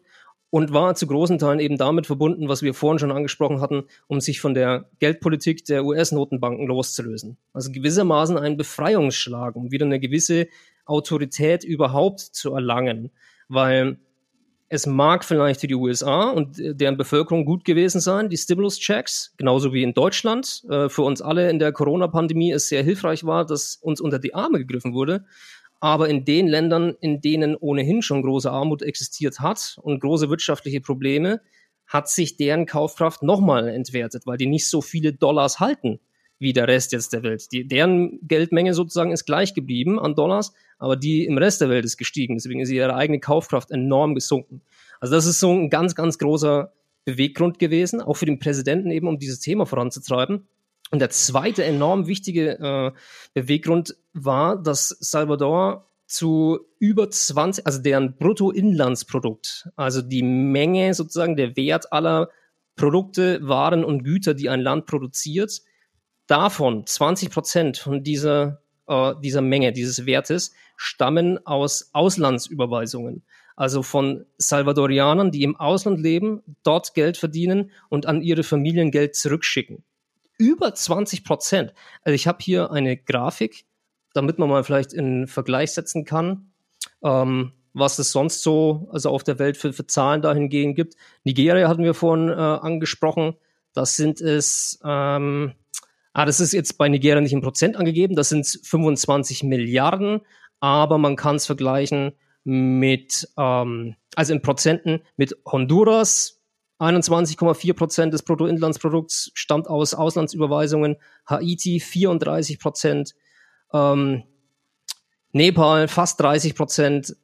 und war zu großen Teilen eben damit verbunden, was wir vorhin schon angesprochen hatten, um sich von der Geldpolitik der US-Notenbanken loszulösen. Also gewissermaßen ein Befreiungsschlag, um wieder eine gewisse Autorität überhaupt zu erlangen, weil es mag vielleicht für die USA und deren Bevölkerung gut gewesen sein, die Stimulus-Checks, genauso wie in Deutschland. Äh, für uns alle in der Corona-Pandemie es sehr hilfreich war, dass uns unter die Arme gegriffen wurde. Aber in den Ländern, in denen ohnehin schon große Armut existiert hat und große wirtschaftliche Probleme, hat sich deren Kaufkraft nochmal entwertet, weil die nicht so viele Dollars halten wie der Rest jetzt der Welt. Die, deren Geldmenge sozusagen ist gleich geblieben an Dollars, aber die im Rest der Welt ist gestiegen. Deswegen ist ihre eigene Kaufkraft enorm gesunken. Also das ist so ein ganz, ganz großer Beweggrund gewesen, auch für den Präsidenten eben, um dieses Thema voranzutreiben. Und der zweite enorm wichtige äh, Beweggrund war, dass Salvador zu über 20, also deren Bruttoinlandsprodukt, also die Menge sozusagen, der Wert aller Produkte, Waren und Güter, die ein Land produziert, davon 20 Prozent von dieser, äh, dieser Menge, dieses Wertes, stammen aus Auslandsüberweisungen. Also von Salvadorianern, die im Ausland leben, dort Geld verdienen und an ihre Familien Geld zurückschicken. Über 20 Prozent. Also ich habe hier eine Grafik, damit man mal vielleicht in Vergleich setzen kann, ähm, was es sonst so also auf der Welt für, für Zahlen dahingehend gibt. Nigeria hatten wir vorhin äh, angesprochen. Das sind es ähm, Ah, das ist jetzt bei Nigeria nicht in Prozent angegeben, das sind 25 Milliarden, aber man kann es vergleichen mit, ähm, also in Prozenten mit Honduras, 21,4 Prozent des Bruttoinlandsprodukts stammt aus Auslandsüberweisungen, Haiti 34 Prozent, ähm, Nepal fast 30 Prozent,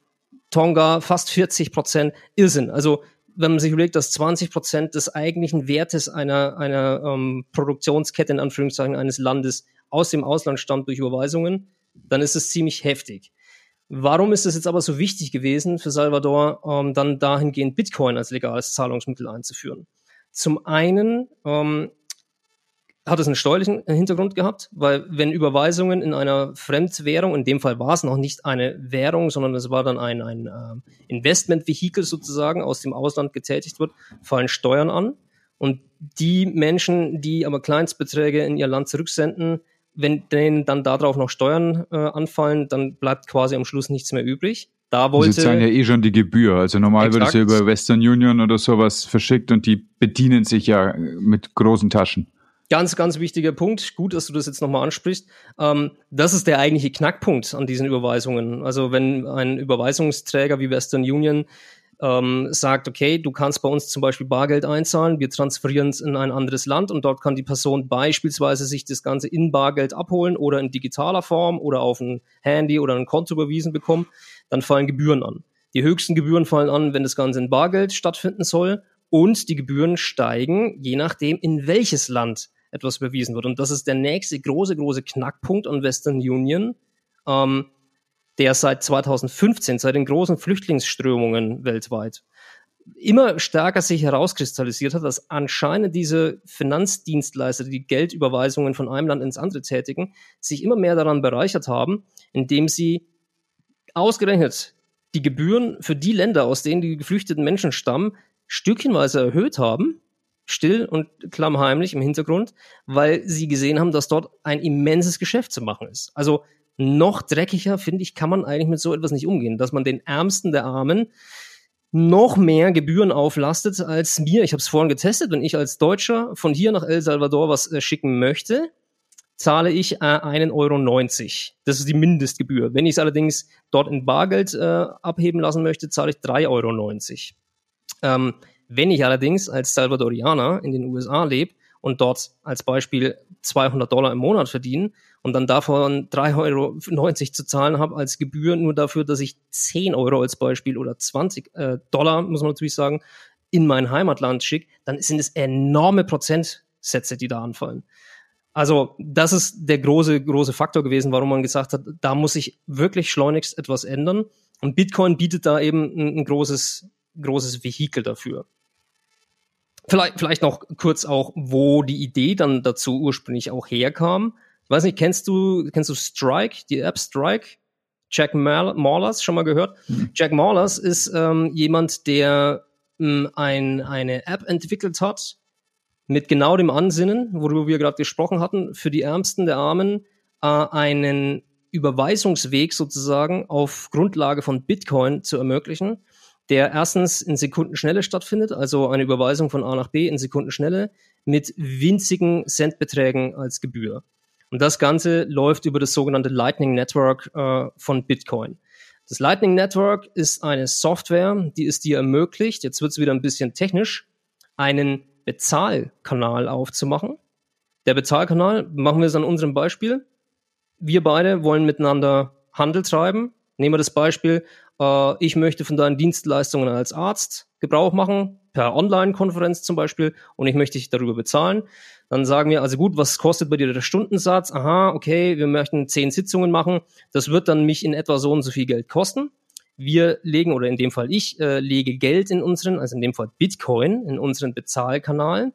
Tonga fast 40 Prozent, Irrsinn. Also wenn man sich überlegt, dass 20 Prozent des eigentlichen Wertes einer, einer ähm, Produktionskette in Anführungszeichen eines Landes aus dem Ausland stammt durch Überweisungen, dann ist es ziemlich heftig. Warum ist es jetzt aber so wichtig gewesen für Salvador, ähm, dann dahingehend Bitcoin als legales Zahlungsmittel einzuführen? Zum einen ähm, hat es einen steuerlichen Hintergrund gehabt, weil wenn Überweisungen in einer Fremdwährung, in dem Fall war es noch nicht eine Währung, sondern es war dann ein, ein äh, Investmentvehikel sozusagen aus dem Ausland getätigt wird, fallen Steuern an. Und die Menschen, die aber Kleinstbeträge in ihr Land zurücksenden, wenn denen dann darauf noch Steuern äh, anfallen, dann bleibt quasi am Schluss nichts mehr übrig. Da wollte, Sie zahlen ja eh schon die Gebühr. Also normal exakt. wird es ja über Western Union oder sowas verschickt und die bedienen sich ja mit großen Taschen. Ganz, ganz wichtiger Punkt. Gut, dass du das jetzt nochmal ansprichst. Ähm, das ist der eigentliche Knackpunkt an diesen Überweisungen. Also wenn ein Überweisungsträger wie Western Union ähm, sagt, okay, du kannst bei uns zum Beispiel Bargeld einzahlen, wir transferieren es in ein anderes Land und dort kann die Person beispielsweise sich das Ganze in Bargeld abholen oder in digitaler Form oder auf ein Handy oder ein Konto überwiesen bekommen, dann fallen Gebühren an. Die höchsten Gebühren fallen an, wenn das Ganze in Bargeld stattfinden soll und die Gebühren steigen, je nachdem, in welches Land etwas überwiesen wird. Und das ist der nächste große, große Knackpunkt an Western Union, ähm, der seit 2015, seit den großen Flüchtlingsströmungen weltweit, immer stärker sich herauskristallisiert hat, dass anscheinend diese Finanzdienstleister, die Geldüberweisungen von einem Land ins andere tätigen, sich immer mehr daran bereichert haben, indem sie ausgerechnet die Gebühren für die Länder, aus denen die geflüchteten Menschen stammen, stückchenweise erhöht haben still und klammheimlich im Hintergrund, weil sie gesehen haben, dass dort ein immenses Geschäft zu machen ist. Also noch dreckiger, finde ich, kann man eigentlich mit so etwas nicht umgehen, dass man den Ärmsten der Armen noch mehr Gebühren auflastet als mir. Ich habe es vorhin getestet, wenn ich als Deutscher von hier nach El Salvador was äh, schicken möchte, zahle ich äh, 1,90 Euro. Das ist die Mindestgebühr. Wenn ich es allerdings dort in Bargeld äh, abheben lassen möchte, zahle ich 3,90 Euro. Ähm, wenn ich allerdings als Salvadorianer in den USA lebe und dort als Beispiel 200 Dollar im Monat verdiene und dann davon 3,90 Euro zu zahlen habe als Gebühr, nur dafür, dass ich 10 Euro als Beispiel oder 20 äh, Dollar, muss man natürlich sagen, in mein Heimatland schicke, dann sind es enorme Prozentsätze, die da anfallen. Also das ist der große, große Faktor gewesen, warum man gesagt hat, da muss sich wirklich schleunigst etwas ändern. Und Bitcoin bietet da eben ein, ein großes, großes Vehikel dafür. Vielleicht, vielleicht noch kurz auch, wo die Idee dann dazu ursprünglich auch herkam. Ich weiß nicht, kennst du, kennst du Strike, die App Strike? Jack Mallers, schon mal gehört? Mhm. Jack Mallers ist ähm, jemand, der ähm, ein, eine App entwickelt hat, mit genau dem Ansinnen, worüber wir gerade gesprochen hatten, für die Ärmsten der Armen äh, einen Überweisungsweg sozusagen auf Grundlage von Bitcoin zu ermöglichen, der erstens in Sekundenschnelle stattfindet, also eine Überweisung von A nach B in Sekundenschnelle mit winzigen Centbeträgen als Gebühr. Und das Ganze läuft über das sogenannte Lightning Network äh, von Bitcoin. Das Lightning Network ist eine Software, die es dir ermöglicht, jetzt wird es wieder ein bisschen technisch, einen Bezahlkanal aufzumachen. Der Bezahlkanal, machen wir es an unserem Beispiel. Wir beide wollen miteinander Handel treiben. Nehmen wir das Beispiel, äh, ich möchte von deinen Dienstleistungen als Arzt Gebrauch machen, per Online-Konferenz zum Beispiel, und ich möchte dich darüber bezahlen. Dann sagen wir, also gut, was kostet bei dir der Stundensatz? Aha, okay, wir möchten zehn Sitzungen machen. Das wird dann mich in etwa so und so viel Geld kosten. Wir legen, oder in dem Fall ich, äh, lege Geld in unseren, also in dem Fall Bitcoin, in unseren Bezahlkanal,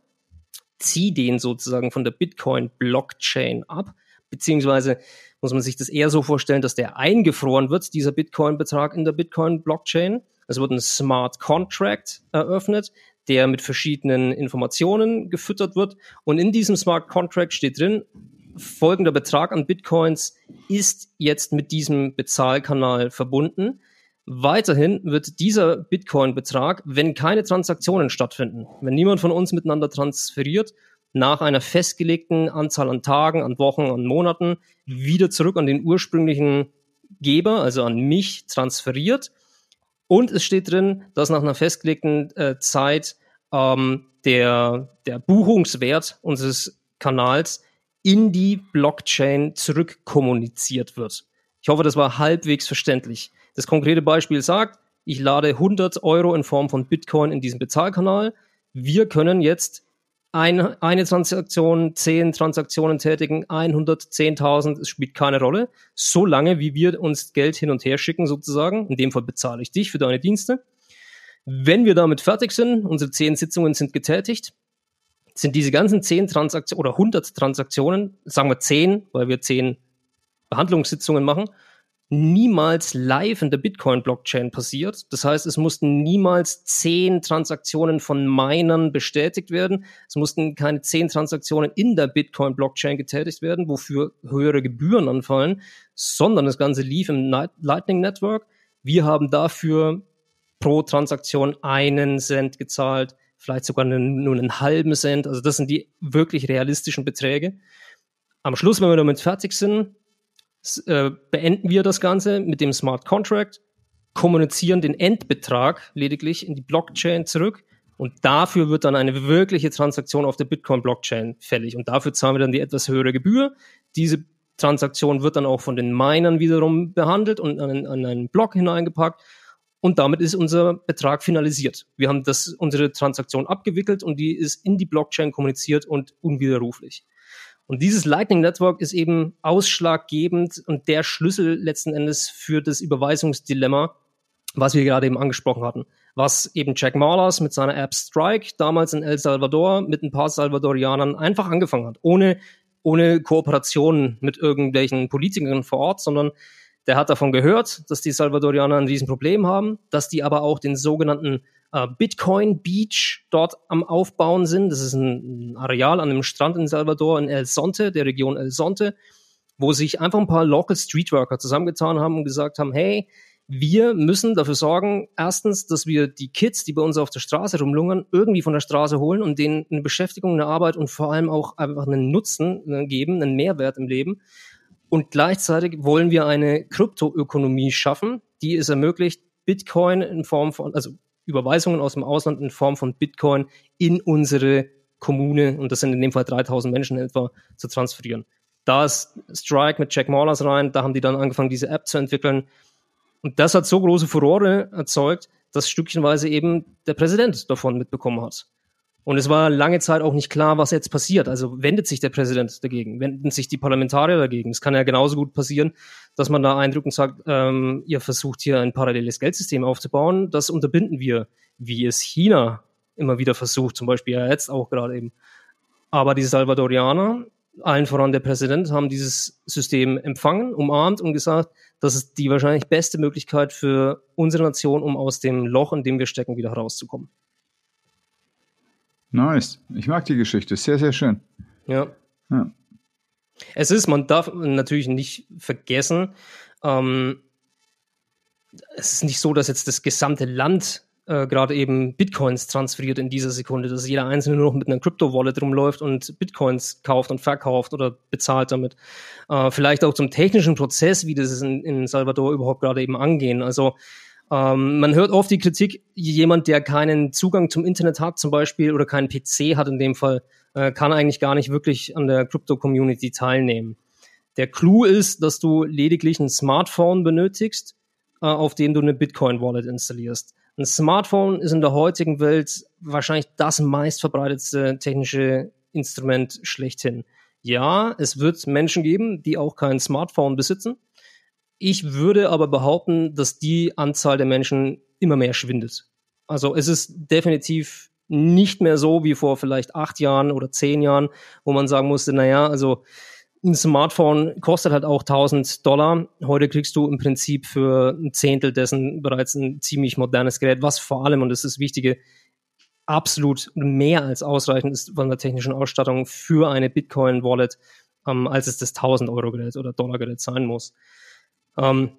ziehe den sozusagen von der Bitcoin-Blockchain ab, beziehungsweise muss man sich das eher so vorstellen, dass der eingefroren wird, dieser Bitcoin-Betrag in der Bitcoin-Blockchain. Es wird ein Smart Contract eröffnet, der mit verschiedenen Informationen gefüttert wird. Und in diesem Smart Contract steht drin, folgender Betrag an Bitcoins ist jetzt mit diesem Bezahlkanal verbunden. Weiterhin wird dieser Bitcoin-Betrag, wenn keine Transaktionen stattfinden, wenn niemand von uns miteinander transferiert, nach einer festgelegten Anzahl an Tagen, an Wochen, an Monaten wieder zurück an den ursprünglichen Geber, also an mich, transferiert. Und es steht drin, dass nach einer festgelegten äh, Zeit ähm, der, der Buchungswert unseres Kanals in die Blockchain zurückkommuniziert wird. Ich hoffe, das war halbwegs verständlich. Das konkrete Beispiel sagt, ich lade 100 Euro in Form von Bitcoin in diesen Bezahlkanal. Wir können jetzt ein, eine Transaktion, zehn Transaktionen tätigen, 110.000, es spielt keine Rolle. So lange, wie wir uns Geld hin und her schicken, sozusagen. In dem Fall bezahle ich dich für deine Dienste. Wenn wir damit fertig sind, unsere zehn Sitzungen sind getätigt, sind diese ganzen zehn Transaktionen oder 100 Transaktionen, sagen wir zehn, weil wir zehn Behandlungssitzungen machen, niemals live in der Bitcoin-Blockchain passiert. Das heißt, es mussten niemals zehn Transaktionen von Minern bestätigt werden. Es mussten keine zehn Transaktionen in der Bitcoin-Blockchain getätigt werden, wofür höhere Gebühren anfallen, sondern das Ganze lief im Lightning Network. Wir haben dafür pro Transaktion einen Cent gezahlt, vielleicht sogar nur einen halben Cent. Also das sind die wirklich realistischen Beträge. Am Schluss, wenn wir damit fertig sind, äh, beenden wir das Ganze mit dem Smart Contract, kommunizieren den Endbetrag lediglich in die Blockchain zurück und dafür wird dann eine wirkliche Transaktion auf der Bitcoin-Blockchain fällig. Und dafür zahlen wir dann die etwas höhere Gebühr. Diese Transaktion wird dann auch von den Minern wiederum behandelt und an, an einen Block hineingepackt. Und damit ist unser Betrag finalisiert. Wir haben das, unsere Transaktion abgewickelt und die ist in die Blockchain kommuniziert und unwiderruflich. Und dieses Lightning Network ist eben ausschlaggebend und der Schlüssel letzten Endes für das Überweisungsdilemma, was wir gerade eben angesprochen hatten. Was eben Jack Malas mit seiner App Strike damals in El Salvador mit ein paar Salvadorianern einfach angefangen hat. Ohne, ohne Kooperation mit irgendwelchen Politikern vor Ort, sondern der hat davon gehört, dass die Salvadorianer ein Riesenproblem haben, dass die aber auch den sogenannten äh, Bitcoin Beach dort am Aufbauen sind. Das ist ein, Areal an einem Strand in Salvador in El Sonte, der Region El Sonte, wo sich einfach ein paar Local Streetworker zusammengetan haben und gesagt haben, hey, wir müssen dafür sorgen, erstens, dass wir die Kids, die bei uns auf der Straße rumlungern, irgendwie von der Straße holen und denen eine Beschäftigung, eine Arbeit und vor allem auch einfach einen Nutzen äh, geben, einen Mehrwert im Leben. Und gleichzeitig wollen wir eine Kryptoökonomie schaffen, die es ermöglicht, Bitcoin in Form von, also Überweisungen aus dem Ausland in Form von Bitcoin in unsere Kommune, und das sind in dem Fall 3000 Menschen etwa, zu transferieren. Da ist Strike mit Jack Maulers rein, da haben die dann angefangen, diese App zu entwickeln. Und das hat so große Furore erzeugt, dass stückchenweise eben der Präsident davon mitbekommen hat. Und es war lange Zeit auch nicht klar, was jetzt passiert. Also wendet sich der Präsident dagegen, wenden sich die Parlamentarier dagegen. Es kann ja genauso gut passieren, dass man da eindrückt und sagt, ähm, ihr versucht hier ein paralleles Geldsystem aufzubauen. Das unterbinden wir, wie es China immer wieder versucht, zum Beispiel ja jetzt auch gerade eben. Aber die Salvadorianer, allen voran der Präsident, haben dieses System empfangen, umarmt und gesagt, das ist die wahrscheinlich beste Möglichkeit für unsere Nation, um aus dem Loch, in dem wir stecken, wieder herauszukommen. Nice. Ich mag die Geschichte. Sehr, sehr schön. Ja. ja. Es ist, man darf natürlich nicht vergessen, ähm, es ist nicht so, dass jetzt das gesamte Land äh, gerade eben Bitcoins transferiert in dieser Sekunde, dass jeder Einzelne nur noch mit einer Crypto-Wallet rumläuft und Bitcoins kauft und verkauft oder bezahlt damit. Äh, vielleicht auch zum technischen Prozess, wie das in, in Salvador überhaupt gerade eben angehen. Also ähm, man hört oft die Kritik, jemand, der keinen Zugang zum Internet hat zum Beispiel oder keinen PC hat in dem Fall, äh, kann eigentlich gar nicht wirklich an der Crypto-Community teilnehmen. Der Clou ist, dass du lediglich ein Smartphone benötigst, äh, auf dem du eine Bitcoin-Wallet installierst. Ein Smartphone ist in der heutigen Welt wahrscheinlich das meistverbreitetste technische Instrument schlechthin. Ja, es wird Menschen geben, die auch kein Smartphone besitzen. Ich würde aber behaupten, dass die Anzahl der Menschen immer mehr schwindet. Also es ist definitiv nicht mehr so wie vor vielleicht acht Jahren oder zehn Jahren, wo man sagen musste, naja, also ein Smartphone kostet halt auch 1000 Dollar. Heute kriegst du im Prinzip für ein Zehntel dessen bereits ein ziemlich modernes Gerät, was vor allem, und das ist das Wichtige, absolut mehr als ausreichend ist von der technischen Ausstattung für eine Bitcoin-Wallet, ähm, als es das 1000 Euro Gerät oder Dollar Gerät sein muss. Ähm,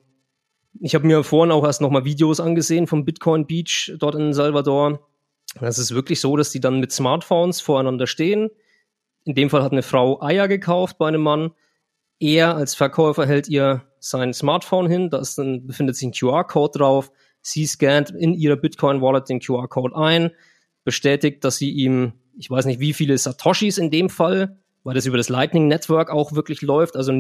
ich habe mir vorhin auch erst nochmal Videos angesehen vom Bitcoin Beach dort in Salvador. Das ist wirklich so, dass die dann mit Smartphones voreinander stehen. In dem Fall hat eine Frau Eier gekauft bei einem Mann. Er als Verkäufer hält ihr sein Smartphone hin, da befindet sich ein QR-Code drauf. Sie scannt in ihrer Bitcoin-Wallet den QR-Code ein, bestätigt, dass sie ihm, ich weiß nicht wie viele Satoshis in dem Fall, weil das über das Lightning Network auch wirklich läuft. Also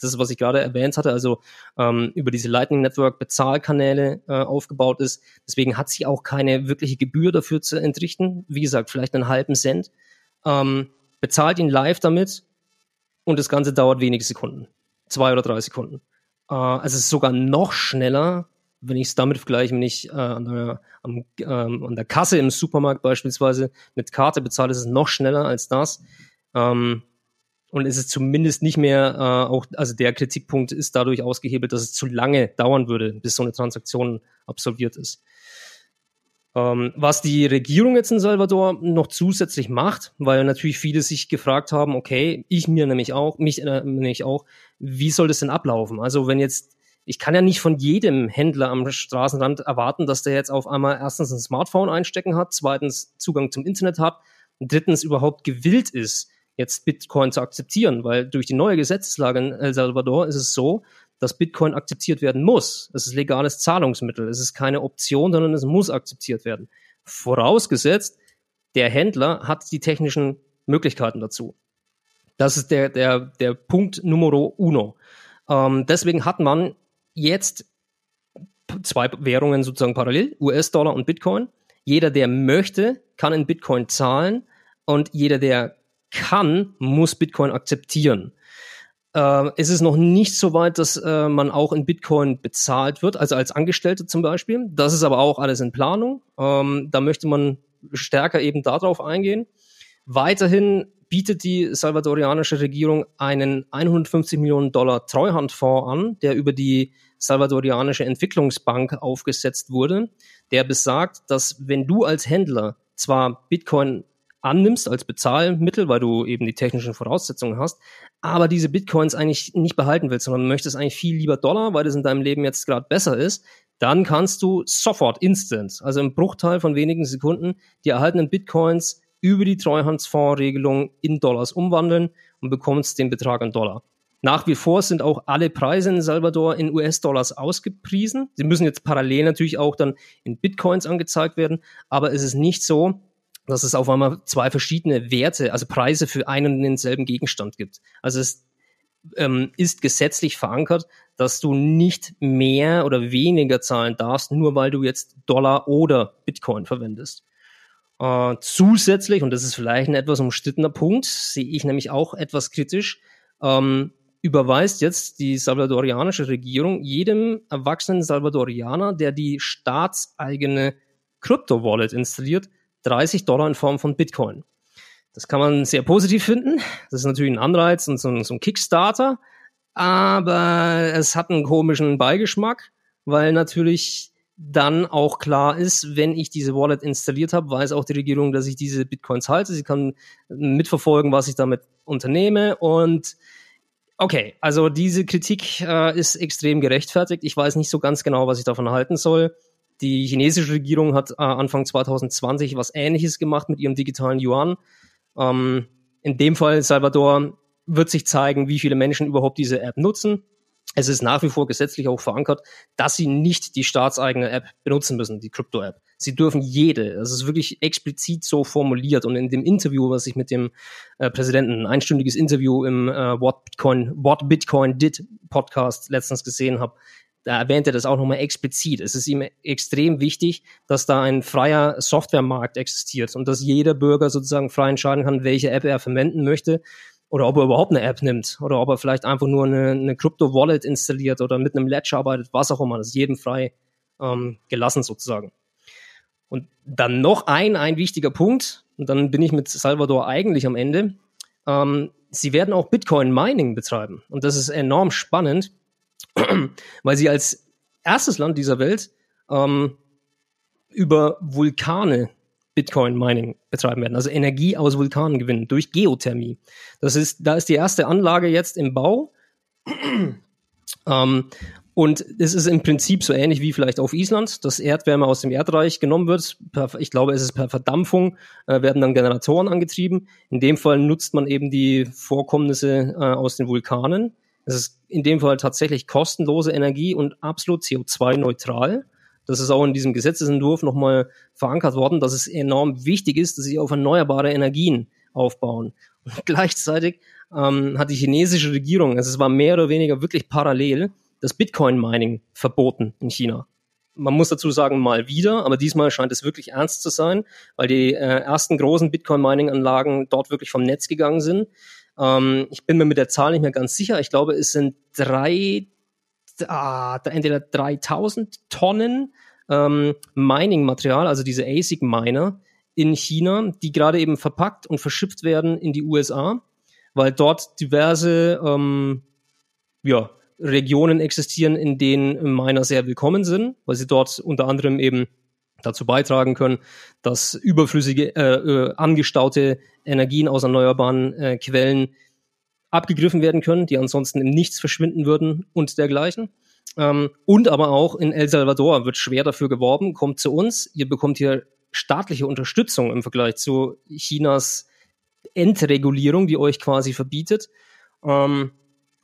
das was ich gerade erwähnt hatte, also ähm, über diese Lightning Network Bezahlkanäle äh, aufgebaut ist. Deswegen hat sie auch keine wirkliche Gebühr dafür zu entrichten. Wie gesagt, vielleicht einen halben Cent. Ähm, bezahlt ihn live damit und das Ganze dauert wenige Sekunden. Zwei oder drei Sekunden. Äh, also es ist sogar noch schneller, wenn ich es damit vergleiche, wenn ich äh, an, der, am, ähm, an der Kasse im Supermarkt beispielsweise mit Karte bezahle, ist es noch schneller als das. Ähm, und es ist zumindest nicht mehr äh, auch, also der Kritikpunkt ist dadurch ausgehebelt, dass es zu lange dauern würde, bis so eine Transaktion absolviert ist. Ähm, was die Regierung jetzt in Salvador noch zusätzlich macht, weil natürlich viele sich gefragt haben, okay, ich mir nämlich auch, mich äh, nämlich auch, wie soll das denn ablaufen? Also wenn jetzt, ich kann ja nicht von jedem Händler am Straßenrand erwarten, dass der jetzt auf einmal erstens ein Smartphone einstecken hat, zweitens Zugang zum Internet hat, drittens überhaupt gewillt ist, jetzt Bitcoin zu akzeptieren, weil durch die neue Gesetzeslage in El Salvador ist es so, dass Bitcoin akzeptiert werden muss. Es ist legales Zahlungsmittel. Es ist keine Option, sondern es muss akzeptiert werden. Vorausgesetzt, der Händler hat die technischen Möglichkeiten dazu. Das ist der, der, der Punkt numero uno. Ähm, deswegen hat man jetzt zwei Währungen sozusagen parallel, US-Dollar und Bitcoin. Jeder, der möchte, kann in Bitcoin zahlen und jeder, der kann, muss Bitcoin akzeptieren. Äh, es ist noch nicht so weit, dass äh, man auch in Bitcoin bezahlt wird, also als Angestellte zum Beispiel. Das ist aber auch alles in Planung. Ähm, da möchte man stärker eben darauf eingehen. Weiterhin bietet die salvadorianische Regierung einen 150 Millionen Dollar Treuhandfonds an, der über die salvadorianische Entwicklungsbank aufgesetzt wurde, der besagt, dass wenn du als Händler zwar Bitcoin annimmst als Bezahlmittel, weil du eben die technischen Voraussetzungen hast, aber diese Bitcoins eigentlich nicht behalten willst, sondern möchtest eigentlich viel lieber Dollar, weil das in deinem Leben jetzt gerade besser ist, dann kannst du sofort, instant, also im Bruchteil von wenigen Sekunden, die erhaltenen Bitcoins über die Treuhandsfondsregelung in Dollars umwandeln und bekommst den Betrag in Dollar. Nach wie vor sind auch alle Preise in Salvador in US-Dollars ausgepriesen. Sie müssen jetzt parallel natürlich auch dann in Bitcoins angezeigt werden, aber es ist nicht so, dass es auf einmal zwei verschiedene Werte, also Preise für einen und denselben Gegenstand gibt. Also es ähm, ist gesetzlich verankert, dass du nicht mehr oder weniger zahlen darfst, nur weil du jetzt Dollar oder Bitcoin verwendest. Äh, zusätzlich, und das ist vielleicht ein etwas umstrittener Punkt, sehe ich nämlich auch etwas kritisch, ähm, überweist jetzt die salvadorianische Regierung jedem erwachsenen Salvadorianer, der die staatseigene Krypto-Wallet installiert, 30 Dollar in Form von Bitcoin. Das kann man sehr positiv finden. Das ist natürlich ein Anreiz und so ein, so ein Kickstarter. Aber es hat einen komischen Beigeschmack, weil natürlich dann auch klar ist, wenn ich diese Wallet installiert habe, weiß auch die Regierung, dass ich diese Bitcoins halte. Sie kann mitverfolgen, was ich damit unternehme und Okay, also diese Kritik äh, ist extrem gerechtfertigt. Ich weiß nicht so ganz genau, was ich davon halten soll. Die chinesische Regierung hat äh, Anfang 2020 was Ähnliches gemacht mit ihrem digitalen Yuan. Ähm, in dem Fall Salvador wird sich zeigen, wie viele Menschen überhaupt diese App nutzen es ist nach wie vor gesetzlich auch verankert, dass sie nicht die staatseigene App benutzen müssen, die Krypto-App. Sie dürfen jede. Das ist wirklich explizit so formuliert. Und in dem Interview, was ich mit dem äh, Präsidenten, ein einstündiges Interview im äh, What Bitcoin, What Bitcoin Did Podcast letztens gesehen habe, da erwähnt er das auch nochmal explizit. Es ist ihm extrem wichtig, dass da ein freier Softwaremarkt existiert und dass jeder Bürger sozusagen frei entscheiden kann, welche App er verwenden möchte oder ob er überhaupt eine App nimmt oder ob er vielleicht einfach nur eine, eine Crypto-Wallet installiert oder mit einem Ledger arbeitet, was auch immer. Das ist jedem frei ähm, gelassen sozusagen. Und dann noch ein, ein wichtiger Punkt, und dann bin ich mit Salvador eigentlich am Ende. Ähm, sie werden auch Bitcoin-Mining betreiben. Und das ist enorm spannend, weil sie als erstes Land dieser Welt ähm, über Vulkane Bitcoin Mining betreiben werden, also Energie aus Vulkanen gewinnen durch Geothermie. Das ist, da ist die erste Anlage jetzt im Bau. ähm, und es ist im Prinzip so ähnlich wie vielleicht auf Island, dass Erdwärme aus dem Erdreich genommen wird. Ich glaube, es ist per Verdampfung, äh, werden dann Generatoren angetrieben. In dem Fall nutzt man eben die Vorkommnisse äh, aus den Vulkanen. Es ist in dem Fall tatsächlich kostenlose Energie und absolut CO2-neutral. Das ist auch in diesem Gesetzesentwurf nochmal verankert worden, dass es enorm wichtig ist, dass sie auf erneuerbare Energien aufbauen. Und gleichzeitig ähm, hat die chinesische Regierung, also es war mehr oder weniger wirklich parallel, das Bitcoin-Mining verboten in China. Man muss dazu sagen, mal wieder, aber diesmal scheint es wirklich ernst zu sein, weil die äh, ersten großen Bitcoin-Mining-Anlagen dort wirklich vom Netz gegangen sind. Ähm, ich bin mir mit der Zahl nicht mehr ganz sicher. Ich glaube, es sind drei ah, entweder 3000 Tonnen ähm, Mining-Material, also diese ASIC-Miner in China, die gerade eben verpackt und verschippt werden in die USA, weil dort diverse ähm, ja, Regionen existieren, in denen Miner sehr willkommen sind, weil sie dort unter anderem eben dazu beitragen können, dass überflüssige, äh, äh, angestaute Energien aus erneuerbaren äh, Quellen abgegriffen werden können, die ansonsten im Nichts verschwinden würden und dergleichen. Ähm, und aber auch in El Salvador wird schwer dafür geworben, kommt zu uns, ihr bekommt hier staatliche Unterstützung im Vergleich zu Chinas Entregulierung, die euch quasi verbietet. Ähm,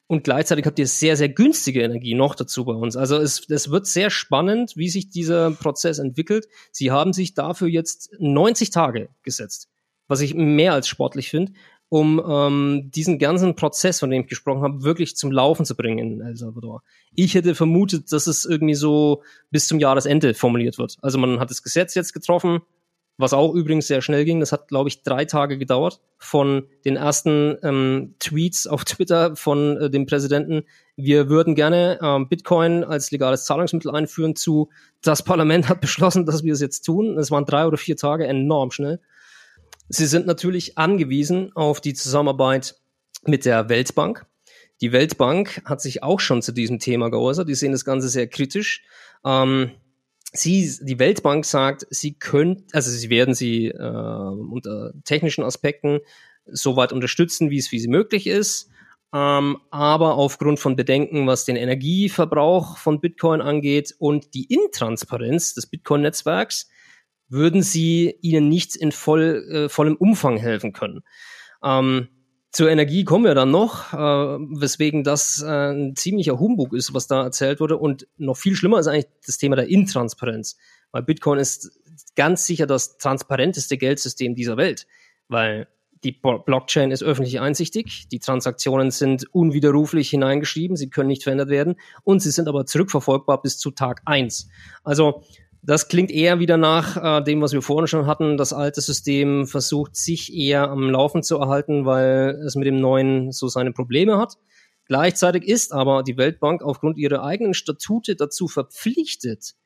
und gleichzeitig habt ihr sehr, sehr günstige Energie noch dazu bei uns. Also es, es wird sehr spannend, wie sich dieser Prozess entwickelt. Sie haben sich dafür jetzt 90 Tage gesetzt, was ich mehr als sportlich finde um ähm, diesen ganzen Prozess, von dem ich gesprochen habe, wirklich zum Laufen zu bringen in El Salvador. Ich hätte vermutet, dass es irgendwie so bis zum Jahresende formuliert wird. Also man hat das Gesetz jetzt getroffen, was auch übrigens sehr schnell ging. Das hat, glaube ich, drei Tage gedauert von den ersten ähm, Tweets auf Twitter von äh, dem Präsidenten. Wir würden gerne ähm, Bitcoin als legales Zahlungsmittel einführen zu, das Parlament hat beschlossen, dass wir es jetzt tun. Es waren drei oder vier Tage, enorm schnell. Sie sind natürlich angewiesen auf die Zusammenarbeit mit der Weltbank. Die Weltbank hat sich auch schon zu diesem Thema geäußert. Die sehen das Ganze sehr kritisch. Ähm, sie, die Weltbank sagt, sie können, also sie werden sie äh, unter technischen Aspekten so weit unterstützen, wie es wie sie möglich ist. Ähm, aber aufgrund von Bedenken, was den Energieverbrauch von Bitcoin angeht und die Intransparenz des Bitcoin-Netzwerks, würden sie ihnen nicht in voll, äh, vollem Umfang helfen können. Ähm, zur Energie kommen wir dann noch, äh, weswegen das äh, ein ziemlicher Humbug ist, was da erzählt wurde. Und noch viel schlimmer ist eigentlich das Thema der Intransparenz. Weil Bitcoin ist ganz sicher das transparenteste Geldsystem dieser Welt. Weil die Blockchain ist öffentlich einsichtig, die Transaktionen sind unwiderruflich hineingeschrieben, sie können nicht verändert werden und sie sind aber zurückverfolgbar bis zu Tag eins. Also das klingt eher wieder nach äh, dem, was wir vorhin schon hatten. Das alte System versucht sich eher am Laufen zu erhalten, weil es mit dem neuen so seine Probleme hat. Gleichzeitig ist aber die Weltbank aufgrund ihrer eigenen Statute dazu verpflichtet,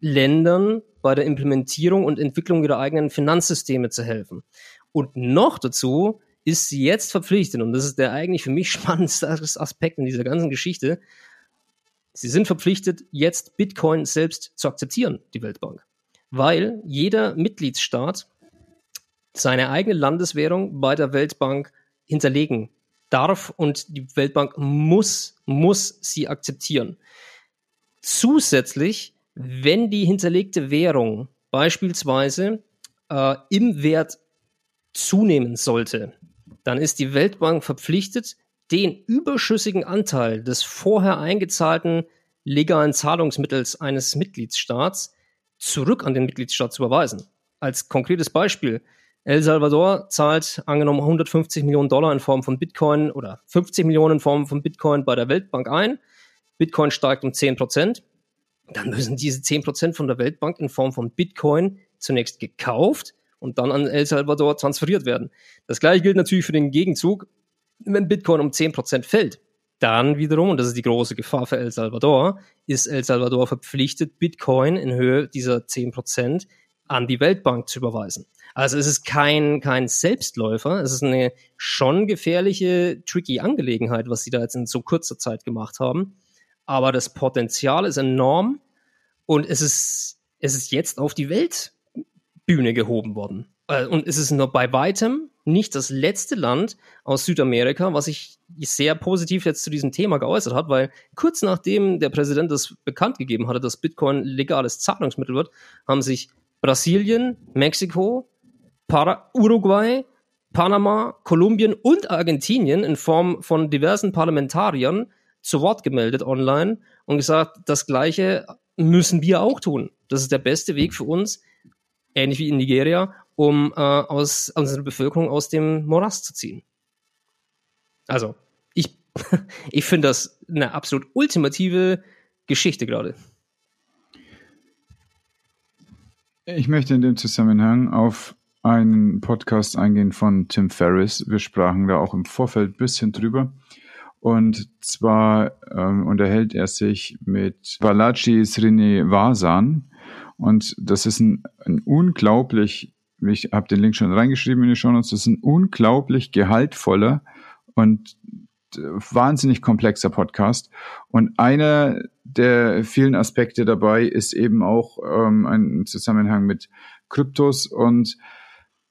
Ländern bei der Implementierung und Entwicklung ihrer eigenen Finanzsysteme zu helfen. Und noch dazu ist sie jetzt verpflichtet, und das ist der eigentlich für mich spannendste Aspekt in dieser ganzen Geschichte, Sie sind verpflichtet, jetzt Bitcoin selbst zu akzeptieren, die Weltbank. Weil jeder Mitgliedsstaat seine eigene Landeswährung bei der Weltbank hinterlegen darf und die Weltbank muss, muss sie akzeptieren. Zusätzlich, wenn die hinterlegte Währung beispielsweise äh, im Wert zunehmen sollte, dann ist die Weltbank verpflichtet, den überschüssigen Anteil des vorher eingezahlten legalen Zahlungsmittels eines Mitgliedsstaats zurück an den Mitgliedsstaat zu überweisen. Als konkretes Beispiel, El Salvador zahlt angenommen 150 Millionen Dollar in Form von Bitcoin oder 50 Millionen in Form von Bitcoin bei der Weltbank ein. Bitcoin steigt um 10 Prozent. Dann müssen diese 10 Prozent von der Weltbank in Form von Bitcoin zunächst gekauft und dann an El Salvador transferiert werden. Das gleiche gilt natürlich für den Gegenzug wenn Bitcoin um 10% fällt, dann wiederum, und das ist die große Gefahr für El Salvador, ist El Salvador verpflichtet, Bitcoin in Höhe dieser 10% an die Weltbank zu überweisen. Also es ist kein, kein Selbstläufer, es ist eine schon gefährliche, tricky Angelegenheit, was sie da jetzt in so kurzer Zeit gemacht haben. Aber das Potenzial ist enorm und es ist, es ist jetzt auf die Weltbühne gehoben worden. Äh, und es ist nur bei weitem nicht das letzte Land aus Südamerika, was sich sehr positiv jetzt zu diesem Thema geäußert hat, weil kurz nachdem der Präsident das bekannt gegeben hatte, dass Bitcoin legales Zahlungsmittel wird, haben sich Brasilien, Mexiko, Para Uruguay, Panama, Kolumbien und Argentinien in Form von diversen Parlamentariern zu Wort gemeldet online und gesagt, das Gleiche müssen wir auch tun. Das ist der beste Weg für uns, ähnlich wie in Nigeria, um äh, aus unsere Bevölkerung aus dem Morast zu ziehen. Also, ich, ich finde das eine absolut ultimative Geschichte gerade. Ich möchte in dem Zusammenhang auf einen Podcast eingehen von Tim Ferriss. Wir sprachen da auch im Vorfeld ein bisschen drüber. Und zwar ähm, unterhält er sich mit Balaji Srinivasan. Und das ist ein, ein unglaublich ich habe den Link schon reingeschrieben in die Show Notes, das ist ein unglaublich gehaltvoller und wahnsinnig komplexer Podcast. Und einer der vielen Aspekte dabei ist eben auch ähm, ein Zusammenhang mit Kryptos. Und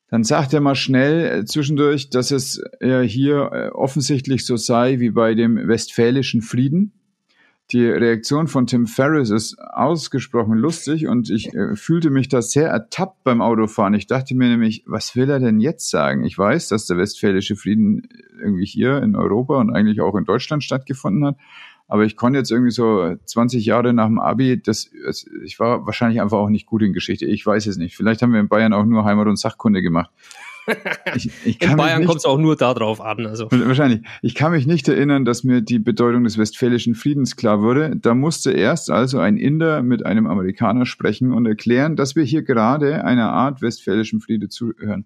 dann sagt er mal schnell zwischendurch, dass es ja hier äh, offensichtlich so sei wie bei dem Westfälischen Frieden die Reaktion von Tim Ferriss ist ausgesprochen lustig und ich äh, fühlte mich da sehr ertappt beim Autofahren. Ich dachte mir nämlich, was will er denn jetzt sagen? Ich weiß, dass der Westfälische Frieden irgendwie hier in Europa und eigentlich auch in Deutschland stattgefunden hat. Aber ich konnte jetzt irgendwie so 20 Jahre nach dem Abi, das, ich war wahrscheinlich einfach auch nicht gut in Geschichte. Ich weiß es nicht. Vielleicht haben wir in Bayern auch nur Heimat- und Sachkunde gemacht. Ich, ich in Bayern kommt es auch nur darauf an. Also. Wahrscheinlich. Ich kann mich nicht erinnern, dass mir die Bedeutung des Westfälischen Friedens klar wurde. Da musste erst also ein Inder mit einem Amerikaner sprechen und erklären, dass wir hier gerade einer Art Westfälischen Friede zuhören.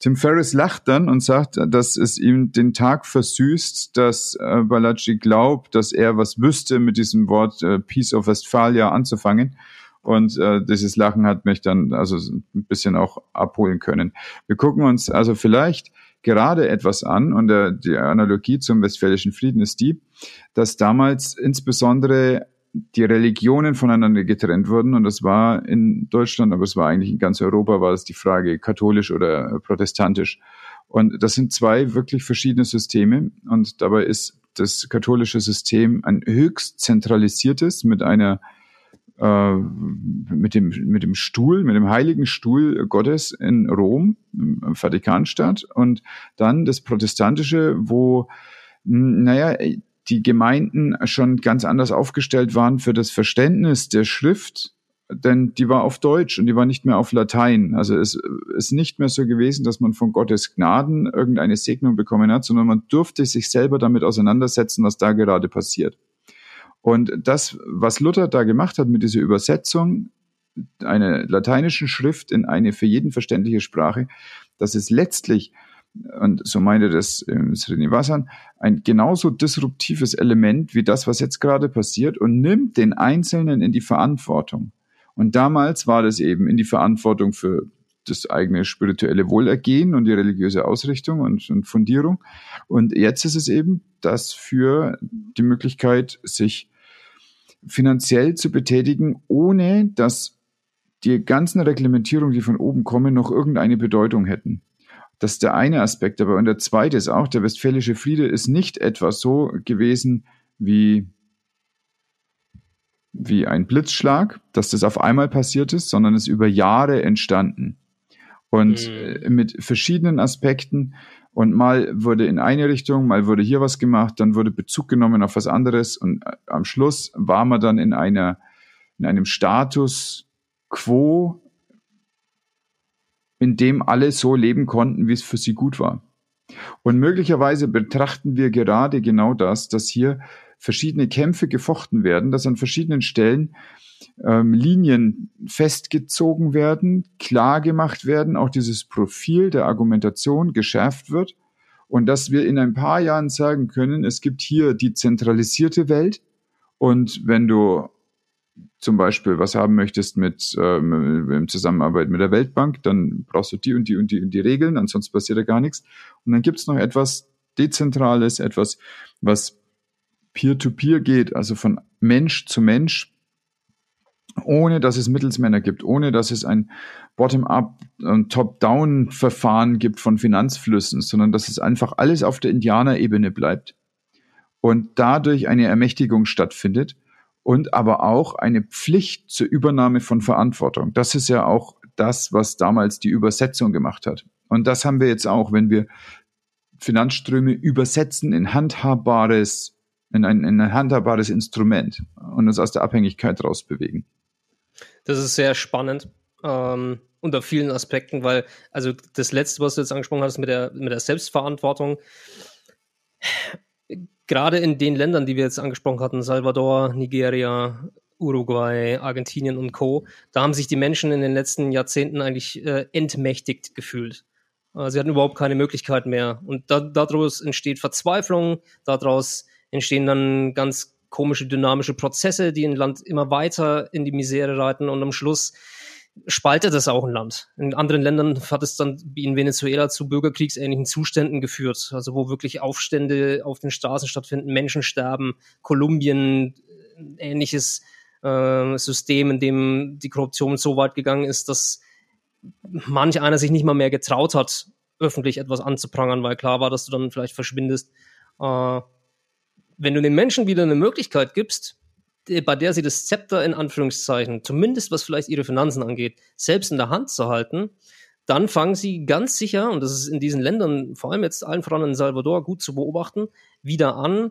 Tim Ferriss lacht dann und sagt, dass es ihm den Tag versüßt, dass äh, Balaji glaubt, dass er was wüsste, mit diesem Wort äh, Peace of Westphalia anzufangen. Und äh, dieses Lachen hat mich dann also ein bisschen auch abholen können. Wir gucken uns also vielleicht gerade etwas an und der, die Analogie zum Westfälischen Frieden ist die, dass damals insbesondere die Religionen voneinander getrennt wurden. Und das war in Deutschland, aber es war eigentlich in ganz Europa, war es die Frage katholisch oder protestantisch. Und das sind zwei wirklich verschiedene Systeme. Und dabei ist das katholische System ein höchst zentralisiertes mit einer äh, mit dem mit dem Stuhl, mit dem heiligen Stuhl Gottes in Rom, im Vatikanstadt und dann das protestantische, wo naja, die Gemeinden schon ganz anders aufgestellt waren für das Verständnis der Schrift, denn die war auf Deutsch und die war nicht mehr auf Latein. Also es ist nicht mehr so gewesen, dass man von Gottes Gnaden irgendeine Segnung bekommen hat, sondern man durfte sich selber damit auseinandersetzen, was da gerade passiert. Und das, was Luther da gemacht hat mit dieser Übersetzung einer lateinischen Schrift in eine für jeden verständliche Sprache, das ist letztlich und so meinte das ähm, Srinivasan, ein genauso disruptives Element wie das, was jetzt gerade passiert und nimmt den Einzelnen in die Verantwortung. Und damals war das eben in die Verantwortung für das eigene spirituelle Wohlergehen und die religiöse Ausrichtung und, und Fundierung. Und jetzt ist es eben das für die Möglichkeit, sich finanziell zu betätigen, ohne dass die ganzen Reglementierungen, die von oben kommen, noch irgendeine Bedeutung hätten. Das ist der eine Aspekt. Aber und der zweite ist auch, der Westfälische Friede ist nicht etwa so gewesen wie, wie ein Blitzschlag, dass das auf einmal passiert ist, sondern ist über Jahre entstanden. Und mhm. mit verschiedenen Aspekten. Und mal wurde in eine Richtung, mal wurde hier was gemacht, dann wurde Bezug genommen auf was anderes. Und äh, am Schluss war man dann in einer, in einem Status quo, in dem alle so leben konnten, wie es für sie gut war. Und möglicherweise betrachten wir gerade genau das, dass hier verschiedene Kämpfe gefochten werden, dass an verschiedenen Stellen ähm, Linien festgezogen werden, klar gemacht werden, auch dieses Profil der Argumentation geschärft wird und dass wir in ein paar Jahren sagen können, es gibt hier die zentralisierte Welt und wenn du zum Beispiel was haben möchtest mit ähm, in Zusammenarbeit mit der Weltbank, dann brauchst du die und die und die und die Regeln, ansonsten passiert ja gar nichts. Und dann gibt es noch etwas Dezentrales, etwas, was peer-to-peer -peer geht, also von Mensch zu Mensch, ohne dass es Mittelsmänner gibt, ohne dass es ein Bottom-up und Top-down-Verfahren gibt von Finanzflüssen, sondern dass es einfach alles auf der Indianerebene bleibt und dadurch eine Ermächtigung stattfindet und aber auch eine Pflicht zur Übernahme von Verantwortung. Das ist ja auch das, was damals die Übersetzung gemacht hat. Und das haben wir jetzt auch, wenn wir Finanzströme übersetzen in handhabbares, in ein, in ein handhabbares Instrument und uns aus der Abhängigkeit rausbewegen. Das ist sehr spannend. Ähm, unter vielen Aspekten, weil, also das letzte, was du jetzt angesprochen hast, mit der, mit der Selbstverantwortung, gerade in den Ländern, die wir jetzt angesprochen hatten, Salvador, Nigeria, Uruguay, Argentinien und Co., da haben sich die Menschen in den letzten Jahrzehnten eigentlich äh, entmächtigt gefühlt. Äh, sie hatten überhaupt keine Möglichkeit mehr. Und da, daraus entsteht Verzweiflung, daraus entstehen dann ganz komische dynamische Prozesse, die ein Land immer weiter in die Misere reiten und am Schluss spaltet es auch ein Land. In anderen Ländern hat es dann wie in Venezuela zu bürgerkriegsähnlichen Zuständen geführt, also wo wirklich Aufstände auf den Straßen stattfinden, Menschen sterben, Kolumbien ähnliches äh, System, in dem die Korruption so weit gegangen ist, dass manch einer sich nicht mal mehr getraut hat, öffentlich etwas anzuprangern, weil klar war, dass du dann vielleicht verschwindest. Äh, wenn du den Menschen wieder eine Möglichkeit gibst, bei der sie das Zepter in Anführungszeichen, zumindest was vielleicht ihre Finanzen angeht, selbst in der Hand zu halten, dann fangen sie ganz sicher, und das ist in diesen Ländern, vor allem jetzt allen voran in Salvador, gut zu beobachten, wieder an,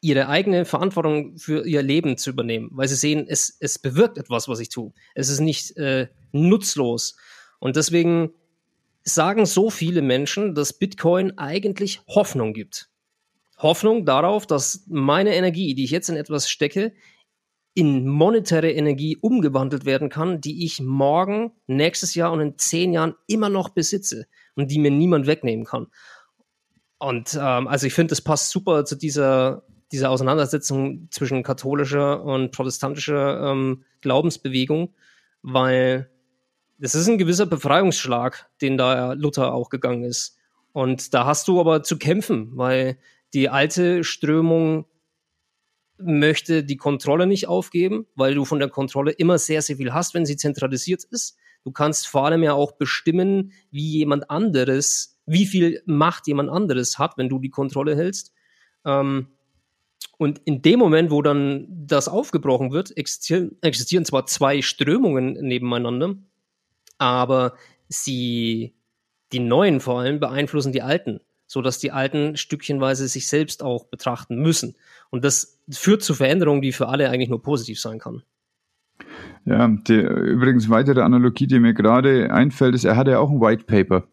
ihre eigene Verantwortung für ihr Leben zu übernehmen, weil sie sehen, es, es bewirkt etwas, was ich tue. Es ist nicht äh, nutzlos. Und deswegen sagen so viele Menschen, dass Bitcoin eigentlich Hoffnung gibt. Hoffnung darauf, dass meine Energie, die ich jetzt in etwas stecke, in monetäre Energie umgewandelt werden kann, die ich morgen, nächstes Jahr und in zehn Jahren immer noch besitze und die mir niemand wegnehmen kann. Und ähm, also ich finde, das passt super zu dieser, dieser Auseinandersetzung zwischen katholischer und protestantischer ähm, Glaubensbewegung, weil das ist ein gewisser Befreiungsschlag, den da Luther auch gegangen ist. Und da hast du aber zu kämpfen, weil die alte Strömung möchte die Kontrolle nicht aufgeben, weil du von der Kontrolle immer sehr, sehr viel hast, wenn sie zentralisiert ist. Du kannst vor allem ja auch bestimmen, wie jemand anderes, wie viel Macht jemand anderes hat, wenn du die Kontrolle hältst. Ähm, und in dem Moment, wo dann das aufgebrochen wird, existieren, existieren zwar zwei Strömungen nebeneinander, aber sie, die neuen vor allem, beeinflussen die alten, so dass die alten stückchenweise sich selbst auch betrachten müssen. Und das führt zu Veränderungen, die für alle eigentlich nur positiv sein kann. Ja, die, übrigens weitere Analogie, die mir gerade einfällt, ist, er hatte ja auch ein White Paper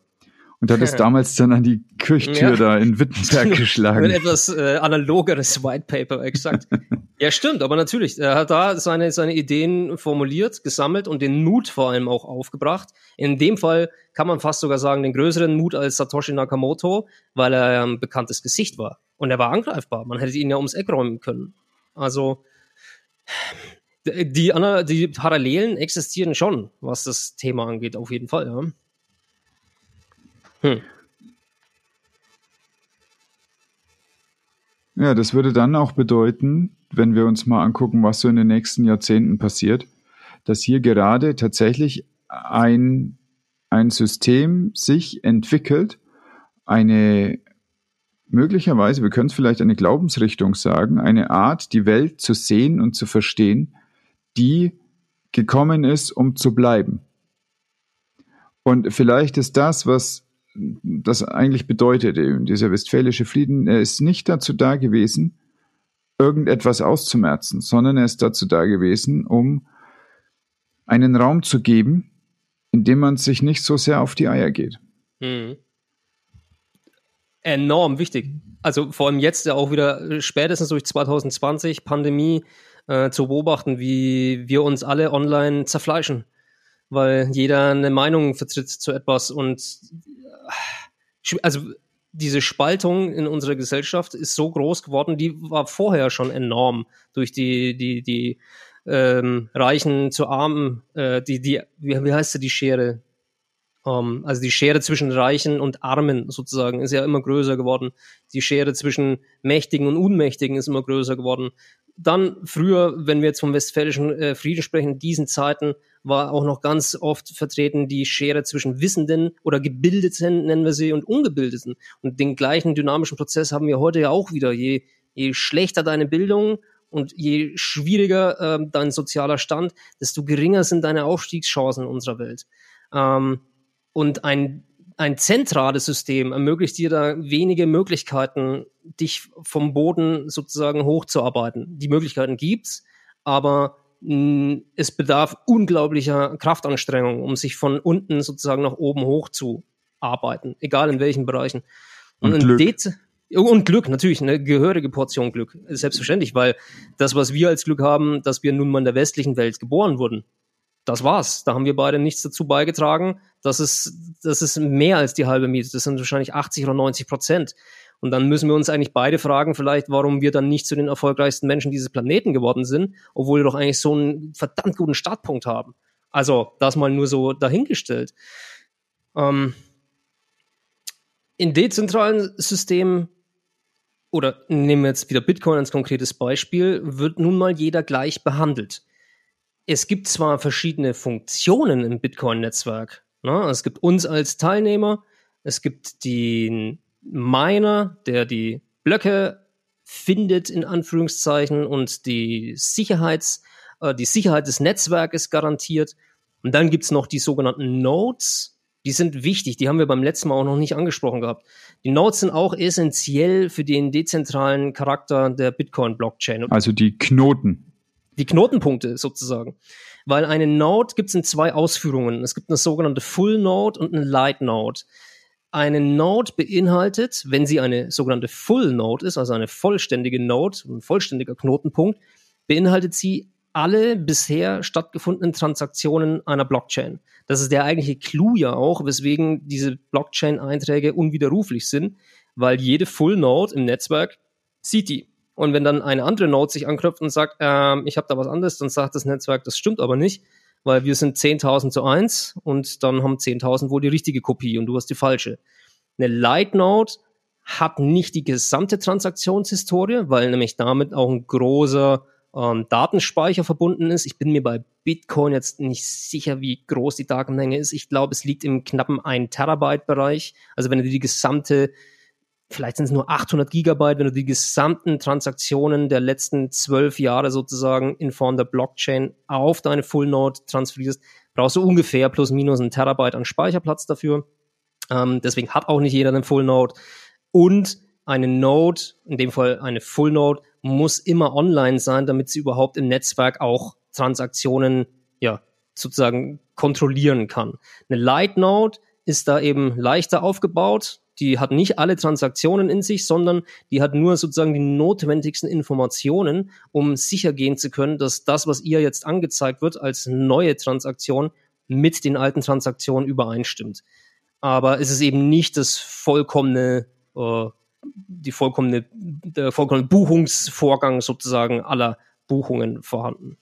und hat es damals dann an die Kirchtür ja. da in Wittenberg geschlagen. Ein etwas äh, analogeres White Paper, exakt. ja, stimmt, aber natürlich, er hat da seine, seine Ideen formuliert, gesammelt und den Mut vor allem auch aufgebracht. In dem Fall kann man fast sogar sagen, den größeren Mut als Satoshi Nakamoto, weil er ein bekanntes Gesicht war. Und er war angreifbar. Man hätte ihn ja ums Eck räumen können. Also, die, die Parallelen existieren schon, was das Thema angeht, auf jeden Fall, ja. Hm. Ja, das würde dann auch bedeuten, wenn wir uns mal angucken, was so in den nächsten Jahrzehnten passiert, dass hier gerade tatsächlich ein, ein System sich entwickelt, eine möglicherweise, wir können es vielleicht eine Glaubensrichtung sagen, eine Art, die Welt zu sehen und zu verstehen, die gekommen ist, um zu bleiben. Und vielleicht ist das, was das eigentlich bedeutet, dieser westfälische Frieden, er ist nicht dazu da gewesen, irgendetwas auszumerzen, sondern er ist dazu da gewesen, um einen Raum zu geben, in dem man sich nicht so sehr auf die Eier geht. Mhm. Enorm wichtig. Also vor allem jetzt ja auch wieder spätestens durch 2020 Pandemie äh, zu beobachten, wie wir uns alle online zerfleischen, weil jeder eine Meinung vertritt zu etwas und äh, also diese Spaltung in unserer Gesellschaft ist so groß geworden, die war vorher schon enorm durch die, die, die ähm, Reichen zu Armen, äh, die, die, wie, wie heißt sie, die Schere? Ähm, also die Schere zwischen Reichen und Armen sozusagen ist ja immer größer geworden. Die Schere zwischen Mächtigen und Unmächtigen ist immer größer geworden. Dann früher, wenn wir jetzt vom westfälischen äh, Frieden sprechen, in diesen Zeiten war auch noch ganz oft vertreten die Schere zwischen Wissenden oder Gebildeten, nennen wir sie, und Ungebildeten. Und den gleichen dynamischen Prozess haben wir heute ja auch wieder. Je, je schlechter deine Bildung und je schwieriger äh, dein sozialer Stand, desto geringer sind deine Aufstiegschancen in unserer Welt. Ähm, und ein ein zentrales System ermöglicht dir da wenige Möglichkeiten, dich vom Boden sozusagen hochzuarbeiten. Die Möglichkeiten gibt's, aber mh, mm, es bedarf unglaublicher Kraftanstrengung, um sich von unten sozusagen nach oben hochzuarbeiten, egal in welchen Bereichen. Und, und Glück. Und Glück, natürlich, eine gehörige Portion Glück. Selbstverständlich, weil das, was wir als Glück haben, dass wir nun mal in der westlichen Welt geboren wurden, das war's. Da haben wir beide nichts dazu beigetragen. Das ist, das ist mehr als die halbe Miete. Das sind wahrscheinlich 80 oder 90 Prozent. Und dann müssen wir uns eigentlich beide fragen, vielleicht, warum wir dann nicht zu den erfolgreichsten Menschen dieses Planeten geworden sind, obwohl wir doch eigentlich so einen verdammt guten Startpunkt haben. Also, das mal nur so dahingestellt. Ähm, in dezentralen Systemen oder nehmen wir jetzt wieder Bitcoin als konkretes Beispiel, wird nun mal jeder gleich behandelt es gibt zwar verschiedene Funktionen im Bitcoin-Netzwerk. Ne? Es gibt uns als Teilnehmer, es gibt den Miner, der die Blöcke findet, in Anführungszeichen, und die Sicherheits, äh, die Sicherheit des Netzwerkes garantiert. Und dann gibt's noch die sogenannten Nodes. Die sind wichtig, die haben wir beim letzten Mal auch noch nicht angesprochen gehabt. Die Nodes sind auch essentiell für den dezentralen Charakter der Bitcoin-Blockchain. Also die Knoten die Knotenpunkte sozusagen. Weil eine Node gibt es in zwei Ausführungen. Es gibt eine sogenannte Full Node und eine Light Node. Eine Node beinhaltet, wenn sie eine sogenannte Full Node ist, also eine vollständige Node, ein vollständiger Knotenpunkt, beinhaltet sie alle bisher stattgefundenen Transaktionen einer Blockchain. Das ist der eigentliche Clou ja auch, weswegen diese Blockchain-Einträge unwiderruflich sind, weil jede Full Node im Netzwerk sieht die. Und wenn dann eine andere Node sich anknüpft und sagt, ähm, ich habe da was anderes, dann sagt das Netzwerk, das stimmt aber nicht, weil wir sind 10.000 zu 1 und dann haben 10.000 wohl die richtige Kopie und du hast die falsche. Eine Light Node hat nicht die gesamte Transaktionshistorie, weil nämlich damit auch ein großer ähm, Datenspeicher verbunden ist. Ich bin mir bei Bitcoin jetzt nicht sicher, wie groß die Datenmenge ist. Ich glaube, es liegt im knappen 1 Terabyte Bereich. Also wenn du die gesamte, vielleicht sind es nur 800 Gigabyte, wenn du die gesamten Transaktionen der letzten zwölf Jahre sozusagen in Form der Blockchain auf deine Full Node transferierst, brauchst du ungefähr plus minus ein Terabyte an Speicherplatz dafür. Ähm, deswegen hat auch nicht jeder einen Full Node. Und eine Node, in dem Fall eine Full Node, muss immer online sein, damit sie überhaupt im Netzwerk auch Transaktionen, ja, sozusagen kontrollieren kann. Eine Light Node ist da eben leichter aufgebaut. Die hat nicht alle Transaktionen in sich, sondern die hat nur sozusagen die notwendigsten Informationen, um sicher gehen zu können, dass das, was ihr jetzt angezeigt wird als neue Transaktion, mit den alten Transaktionen übereinstimmt. Aber es ist eben nicht das vollkommene äh, die vollkommene, der vollkommene Buchungsvorgang sozusagen aller Buchungen vorhanden.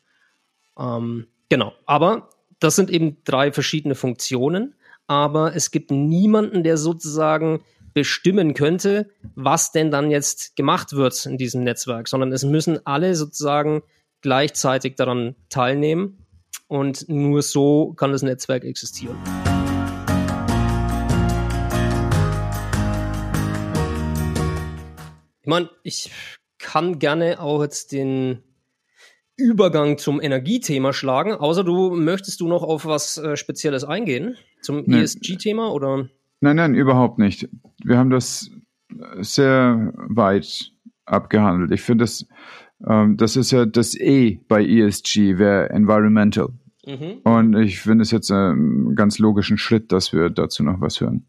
Ähm, genau. Aber das sind eben drei verschiedene Funktionen. Aber es gibt niemanden, der sozusagen bestimmen könnte, was denn dann jetzt gemacht wird in diesem Netzwerk, sondern es müssen alle sozusagen gleichzeitig daran teilnehmen und nur so kann das Netzwerk existieren. Ich meine, ich kann gerne auch jetzt den Übergang zum Energiethema schlagen, außer du möchtest du noch auf was äh, Spezielles eingehen zum nee. ESG-Thema oder? Nein, nein, überhaupt nicht. Wir haben das sehr weit abgehandelt. Ich finde das, ähm, das ist ja das E bei ESG, wäre Environmental. Mhm. Und ich finde es jetzt einen ganz logischen Schritt, dass wir dazu noch was hören.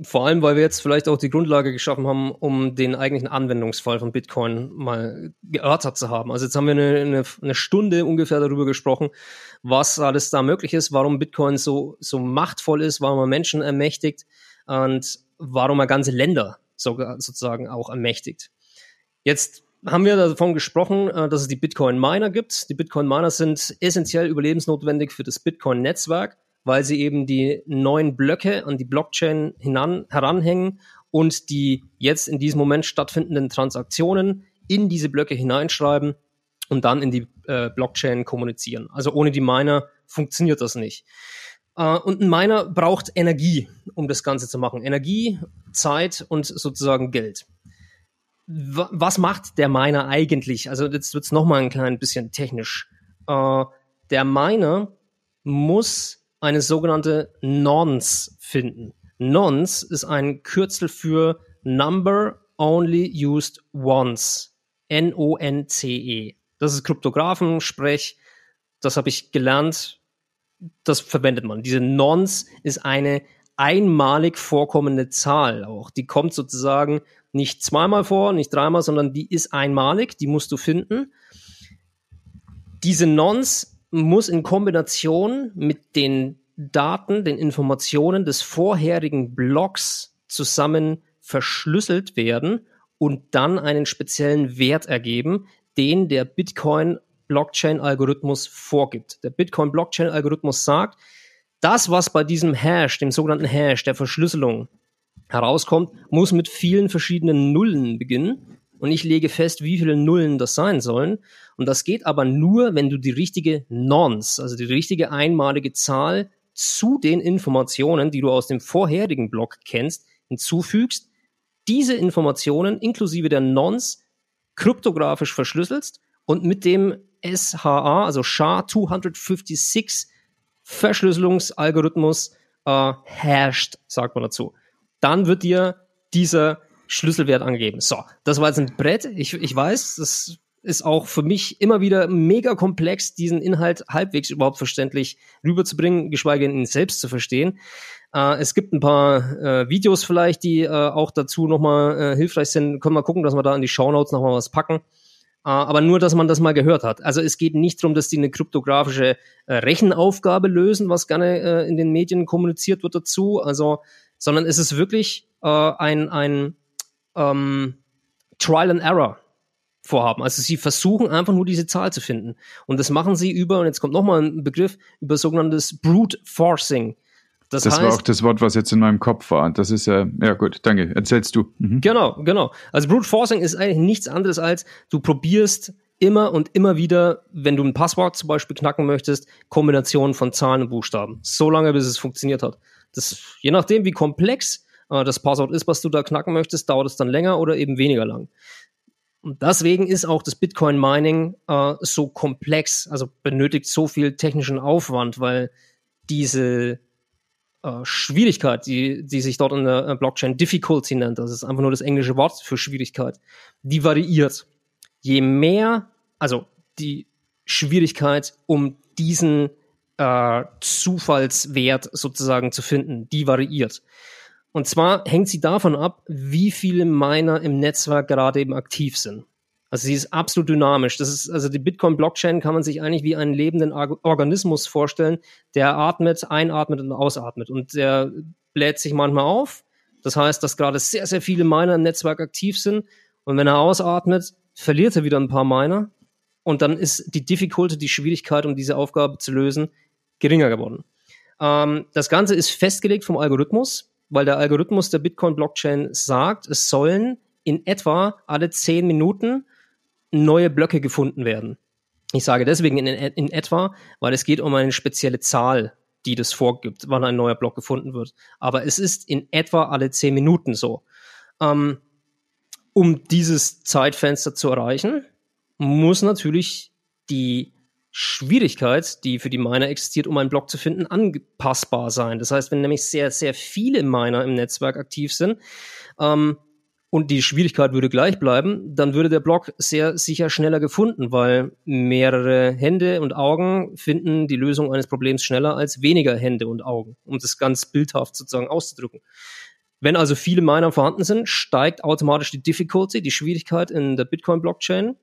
Vor allem, weil wir jetzt vielleicht auch die Grundlage geschaffen haben, um den eigentlichen Anwendungsfall von Bitcoin mal geörtert zu haben. Also jetzt haben wir eine, eine, eine Stunde ungefähr darüber gesprochen, was alles da möglich ist, warum Bitcoin so, so machtvoll ist, warum er Menschen ermächtigt und warum er ganze Länder sogar sozusagen auch ermächtigt. Jetzt haben wir davon gesprochen, äh, dass es die Bitcoin-Miner gibt. Die Bitcoin-Miner sind essentiell überlebensnotwendig für das Bitcoin-Netzwerk weil sie eben die neuen Blöcke an die Blockchain hinan, heranhängen und die jetzt in diesem Moment stattfindenden Transaktionen in diese Blöcke hineinschreiben und dann in die äh, Blockchain kommunizieren. Also ohne die Miner funktioniert das nicht. Uh, und ein Miner braucht Energie, um das Ganze zu machen. Energie, Zeit und sozusagen Geld. Was macht der Miner eigentlich? Also jetzt wird's noch mal ein klein bisschen technisch. Uh, der Miner muss eine sogenannte Nonce finden. Nonce ist ein Kürzel für Number Only Used Once. N-O-N-C-E. Das ist Kryptographen-Sprech. Das habe ich gelernt. Das verwendet man. Diese Nonce ist eine einmalig vorkommende Zahl auch. Die kommt sozusagen nicht zweimal vor, nicht dreimal, sondern die ist einmalig. Die musst du finden. Diese Nonce muss in Kombination mit den Daten, den Informationen des vorherigen Blocks zusammen verschlüsselt werden und dann einen speziellen Wert ergeben, den der Bitcoin Blockchain-Algorithmus vorgibt. Der Bitcoin Blockchain-Algorithmus sagt, das, was bei diesem Hash, dem sogenannten Hash der Verschlüsselung herauskommt, muss mit vielen verschiedenen Nullen beginnen und ich lege fest, wie viele Nullen das sein sollen. Und das geht aber nur, wenn du die richtige Nonce, also die richtige einmalige Zahl zu den Informationen, die du aus dem vorherigen Block kennst, hinzufügst, diese Informationen inklusive der Nonce kryptografisch verschlüsselst und mit dem SHA, also SHA-256 Verschlüsselungsalgorithmus äh, hashed, sagt man dazu. Dann wird dir dieser Schlüsselwert angegeben. So, das war jetzt ein Brett. Ich, ich weiß, das ist auch für mich immer wieder mega komplex, diesen Inhalt halbwegs überhaupt verständlich rüberzubringen, geschweige denn ihn selbst zu verstehen. Äh, es gibt ein paar äh, Videos vielleicht, die äh, auch dazu nochmal äh, hilfreich sind. Können wir gucken, dass wir da in die Shownotes nochmal was packen. Äh, aber nur, dass man das mal gehört hat. Also es geht nicht darum, dass die eine kryptografische äh, Rechenaufgabe lösen, was gerne äh, in den Medien kommuniziert wird dazu. Also, sondern es ist wirklich ein, ein ähm, Trial and Error vorhaben. Also sie versuchen einfach nur diese Zahl zu finden. Und das machen sie über, und jetzt kommt nochmal ein Begriff, über sogenanntes Brute Forcing. Das, das heißt, war auch das Wort, was jetzt in meinem Kopf war. Das ist ja, ja gut, danke. Erzählst du. Mhm. Genau, genau. Also Brute Forcing ist eigentlich nichts anderes als, du probierst immer und immer wieder, wenn du ein Passwort zum Beispiel knacken möchtest, Kombinationen von Zahlen und Buchstaben. So lange, bis es funktioniert hat. Das, je nachdem, wie komplex äh, das Passwort ist, was du da knacken möchtest, dauert es dann länger oder eben weniger lang. Und deswegen ist auch das Bitcoin Mining äh, so komplex, also benötigt so viel technischen Aufwand, weil diese äh, Schwierigkeit, die, die sich dort in der äh, Blockchain Difficulty nennt, das ist einfach nur das englische Wort für Schwierigkeit, die variiert. Je mehr, also die Schwierigkeit, um diesen äh, Zufallswert sozusagen zu finden, die variiert. Und zwar hängt sie davon ab, wie viele Miner im Netzwerk gerade eben aktiv sind. Also sie ist absolut dynamisch. Das ist, also die Bitcoin-Blockchain kann man sich eigentlich wie einen lebenden Organismus vorstellen, der atmet, einatmet und ausatmet. Und der bläht sich manchmal auf. Das heißt, dass gerade sehr, sehr viele Miner im Netzwerk aktiv sind. Und wenn er ausatmet, verliert er wieder ein paar Miner. Und dann ist die Difficulty, die Schwierigkeit, um diese Aufgabe zu lösen, geringer geworden. Ähm, das Ganze ist festgelegt vom Algorithmus, weil der Algorithmus der Bitcoin-Blockchain sagt, es sollen in etwa alle zehn Minuten neue Blöcke gefunden werden. Ich sage deswegen in, in etwa, weil es geht um eine spezielle Zahl, die das vorgibt, wann ein neuer Block gefunden wird. Aber es ist in etwa alle zehn Minuten so. Ähm, um dieses Zeitfenster zu erreichen, muss natürlich die Schwierigkeit, die für die Miner existiert, um einen Block zu finden, anpassbar sein. Das heißt, wenn nämlich sehr, sehr viele Miner im Netzwerk aktiv sind, ähm, und die Schwierigkeit würde gleich bleiben, dann würde der Block sehr sicher schneller gefunden, weil mehrere Hände und Augen finden die Lösung eines Problems schneller als weniger Hände und Augen, um das ganz bildhaft sozusagen auszudrücken. Wenn also viele Miner vorhanden sind, steigt automatisch die Difficulty, die Schwierigkeit in der Bitcoin-Blockchain.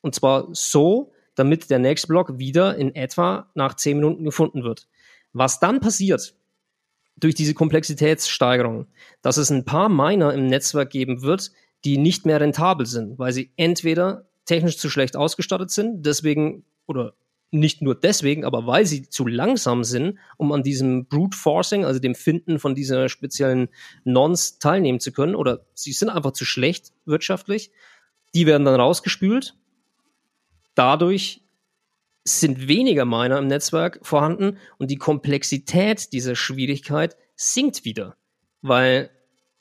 Und zwar so, damit der nächste Block wieder in etwa nach 10 Minuten gefunden wird. Was dann passiert, durch diese Komplexitätssteigerung, dass es ein paar Miner im Netzwerk geben wird, die nicht mehr rentabel sind, weil sie entweder technisch zu schlecht ausgestattet sind, deswegen oder nicht nur deswegen, aber weil sie zu langsam sind, um an diesem Brute Forcing, also dem Finden von dieser speziellen Nons teilnehmen zu können, oder sie sind einfach zu schlecht wirtschaftlich, die werden dann rausgespült. Dadurch sind weniger Miner im Netzwerk vorhanden und die Komplexität dieser Schwierigkeit sinkt wieder. Weil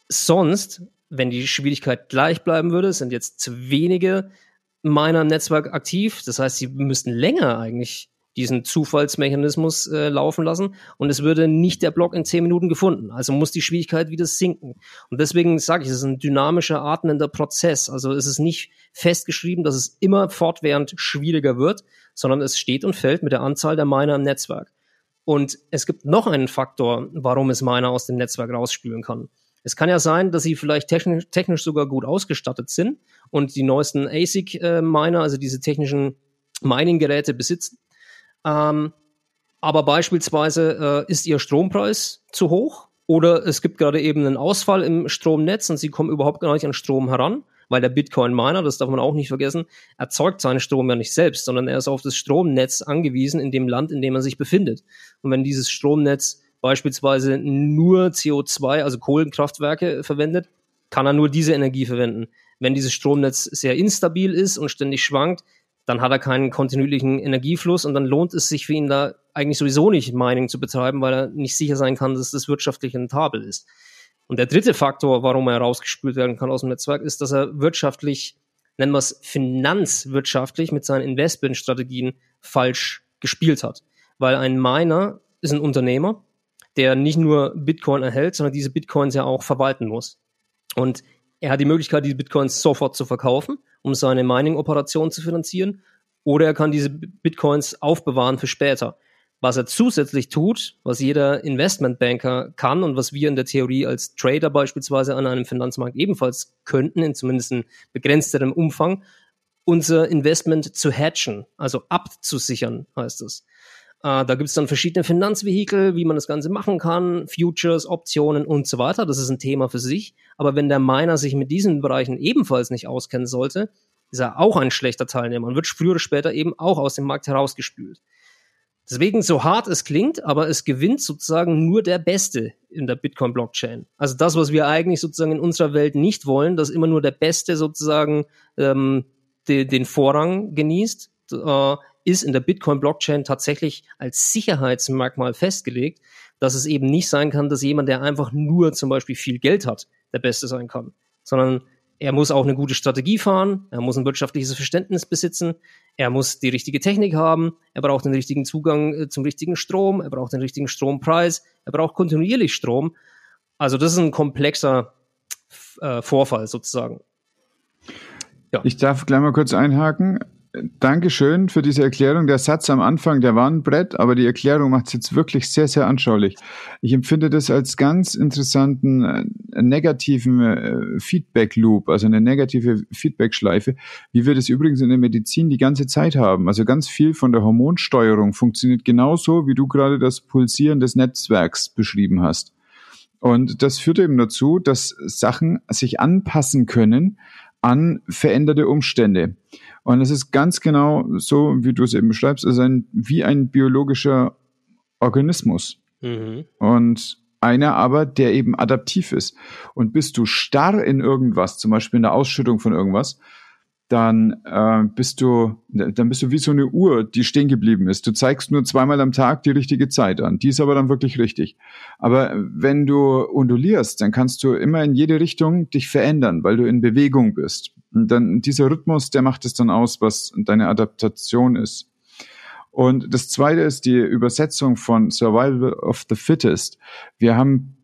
sonst, wenn die Schwierigkeit gleich bleiben würde, sind jetzt zu wenige Miner im Netzwerk aktiv. Das heißt, sie müssten länger eigentlich diesen Zufallsmechanismus äh, laufen lassen und es würde nicht der Block in zehn Minuten gefunden. Also muss die Schwierigkeit wieder sinken. Und deswegen sage ich, es ist ein dynamischer, atmender Prozess. Also es ist nicht festgeschrieben, dass es immer fortwährend schwieriger wird, sondern es steht und fällt mit der Anzahl der Miner im Netzwerk. Und es gibt noch einen Faktor, warum es Miner aus dem Netzwerk rausspülen kann. Es kann ja sein, dass sie vielleicht technisch, technisch sogar gut ausgestattet sind und die neuesten ASIC-Miner, äh, also diese technischen Mining-Geräte besitzen. Ähm, aber beispielsweise äh, ist ihr Strompreis zu hoch oder es gibt gerade eben einen Ausfall im Stromnetz und sie kommen überhaupt gar nicht an Strom heran weil der Bitcoin-Miner, das darf man auch nicht vergessen, erzeugt seinen Strom ja nicht selbst, sondern er ist auf das Stromnetz angewiesen in dem Land, in dem er sich befindet. Und wenn dieses Stromnetz beispielsweise nur CO2, also Kohlenkraftwerke verwendet, kann er nur diese Energie verwenden. Wenn dieses Stromnetz sehr instabil ist und ständig schwankt, dann hat er keinen kontinuierlichen Energiefluss und dann lohnt es sich für ihn da eigentlich sowieso nicht Mining zu betreiben, weil er nicht sicher sein kann, dass das wirtschaftlich rentabel ist. Und der dritte Faktor, warum er rausgespült werden kann aus dem Netzwerk, ist, dass er wirtschaftlich, nennen wir es finanzwirtschaftlich, mit seinen Investmentstrategien falsch gespielt hat. Weil ein Miner ist ein Unternehmer, der nicht nur Bitcoin erhält, sondern diese Bitcoins ja auch verwalten muss. Und er hat die Möglichkeit, diese Bitcoins sofort zu verkaufen, um seine Mining-Operation zu finanzieren, oder er kann diese Bitcoins aufbewahren für später. Was er zusätzlich tut, was jeder Investmentbanker kann und was wir in der Theorie als Trader beispielsweise an einem Finanzmarkt ebenfalls könnten, in zumindest in begrenzterem Umfang, unser Investment zu hatchen, also abzusichern, heißt es. Äh, da gibt es dann verschiedene Finanzvehikel, wie man das Ganze machen kann, Futures, Optionen und so weiter. Das ist ein Thema für sich. Aber wenn der Miner sich mit diesen Bereichen ebenfalls nicht auskennen sollte, ist er auch ein schlechter Teilnehmer und wird früher oder später eben auch aus dem Markt herausgespült. Deswegen, so hart es klingt, aber es gewinnt sozusagen nur der Beste in der Bitcoin-Blockchain. Also das, was wir eigentlich sozusagen in unserer Welt nicht wollen, dass immer nur der Beste sozusagen ähm, de, den Vorrang genießt, äh, ist in der Bitcoin-Blockchain tatsächlich als Sicherheitsmerkmal festgelegt, dass es eben nicht sein kann, dass jemand, der einfach nur zum Beispiel viel Geld hat, der Beste sein kann, sondern er muss auch eine gute Strategie fahren, er muss ein wirtschaftliches Verständnis besitzen, er muss die richtige Technik haben, er braucht den richtigen Zugang äh, zum richtigen Strom, er braucht den richtigen Strompreis, er braucht kontinuierlich Strom. Also das ist ein komplexer äh, Vorfall sozusagen. Ja. Ich darf gleich mal kurz einhaken. Dankeschön für diese Erklärung. Der Satz am Anfang, der war ein Brett, aber die Erklärung macht es jetzt wirklich sehr, sehr anschaulich. Ich empfinde das als ganz interessanten äh, negativen äh, Feedback-Loop, also eine negative Feedback-Schleife, wie wir das übrigens in der Medizin die ganze Zeit haben. Also ganz viel von der Hormonsteuerung funktioniert genauso, wie du gerade das Pulsieren des Netzwerks beschrieben hast. Und das führt eben dazu, dass Sachen sich anpassen können an veränderte Umstände. Und es ist ganz genau so, wie du es eben beschreibst, also ein, wie ein biologischer Organismus. Mhm. Und einer aber, der eben adaptiv ist. Und bist du starr in irgendwas, zum Beispiel in der Ausschüttung von irgendwas, dann äh, bist du, dann bist du wie so eine Uhr, die stehen geblieben ist. Du zeigst nur zweimal am Tag die richtige Zeit an. Die ist aber dann wirklich richtig. Aber wenn du undulierst, dann kannst du immer in jede Richtung dich verändern, weil du in Bewegung bist. Und dann dieser Rhythmus, der macht es dann aus, was deine Adaptation ist. Und das zweite ist die Übersetzung von Survival of the Fittest. Wir haben,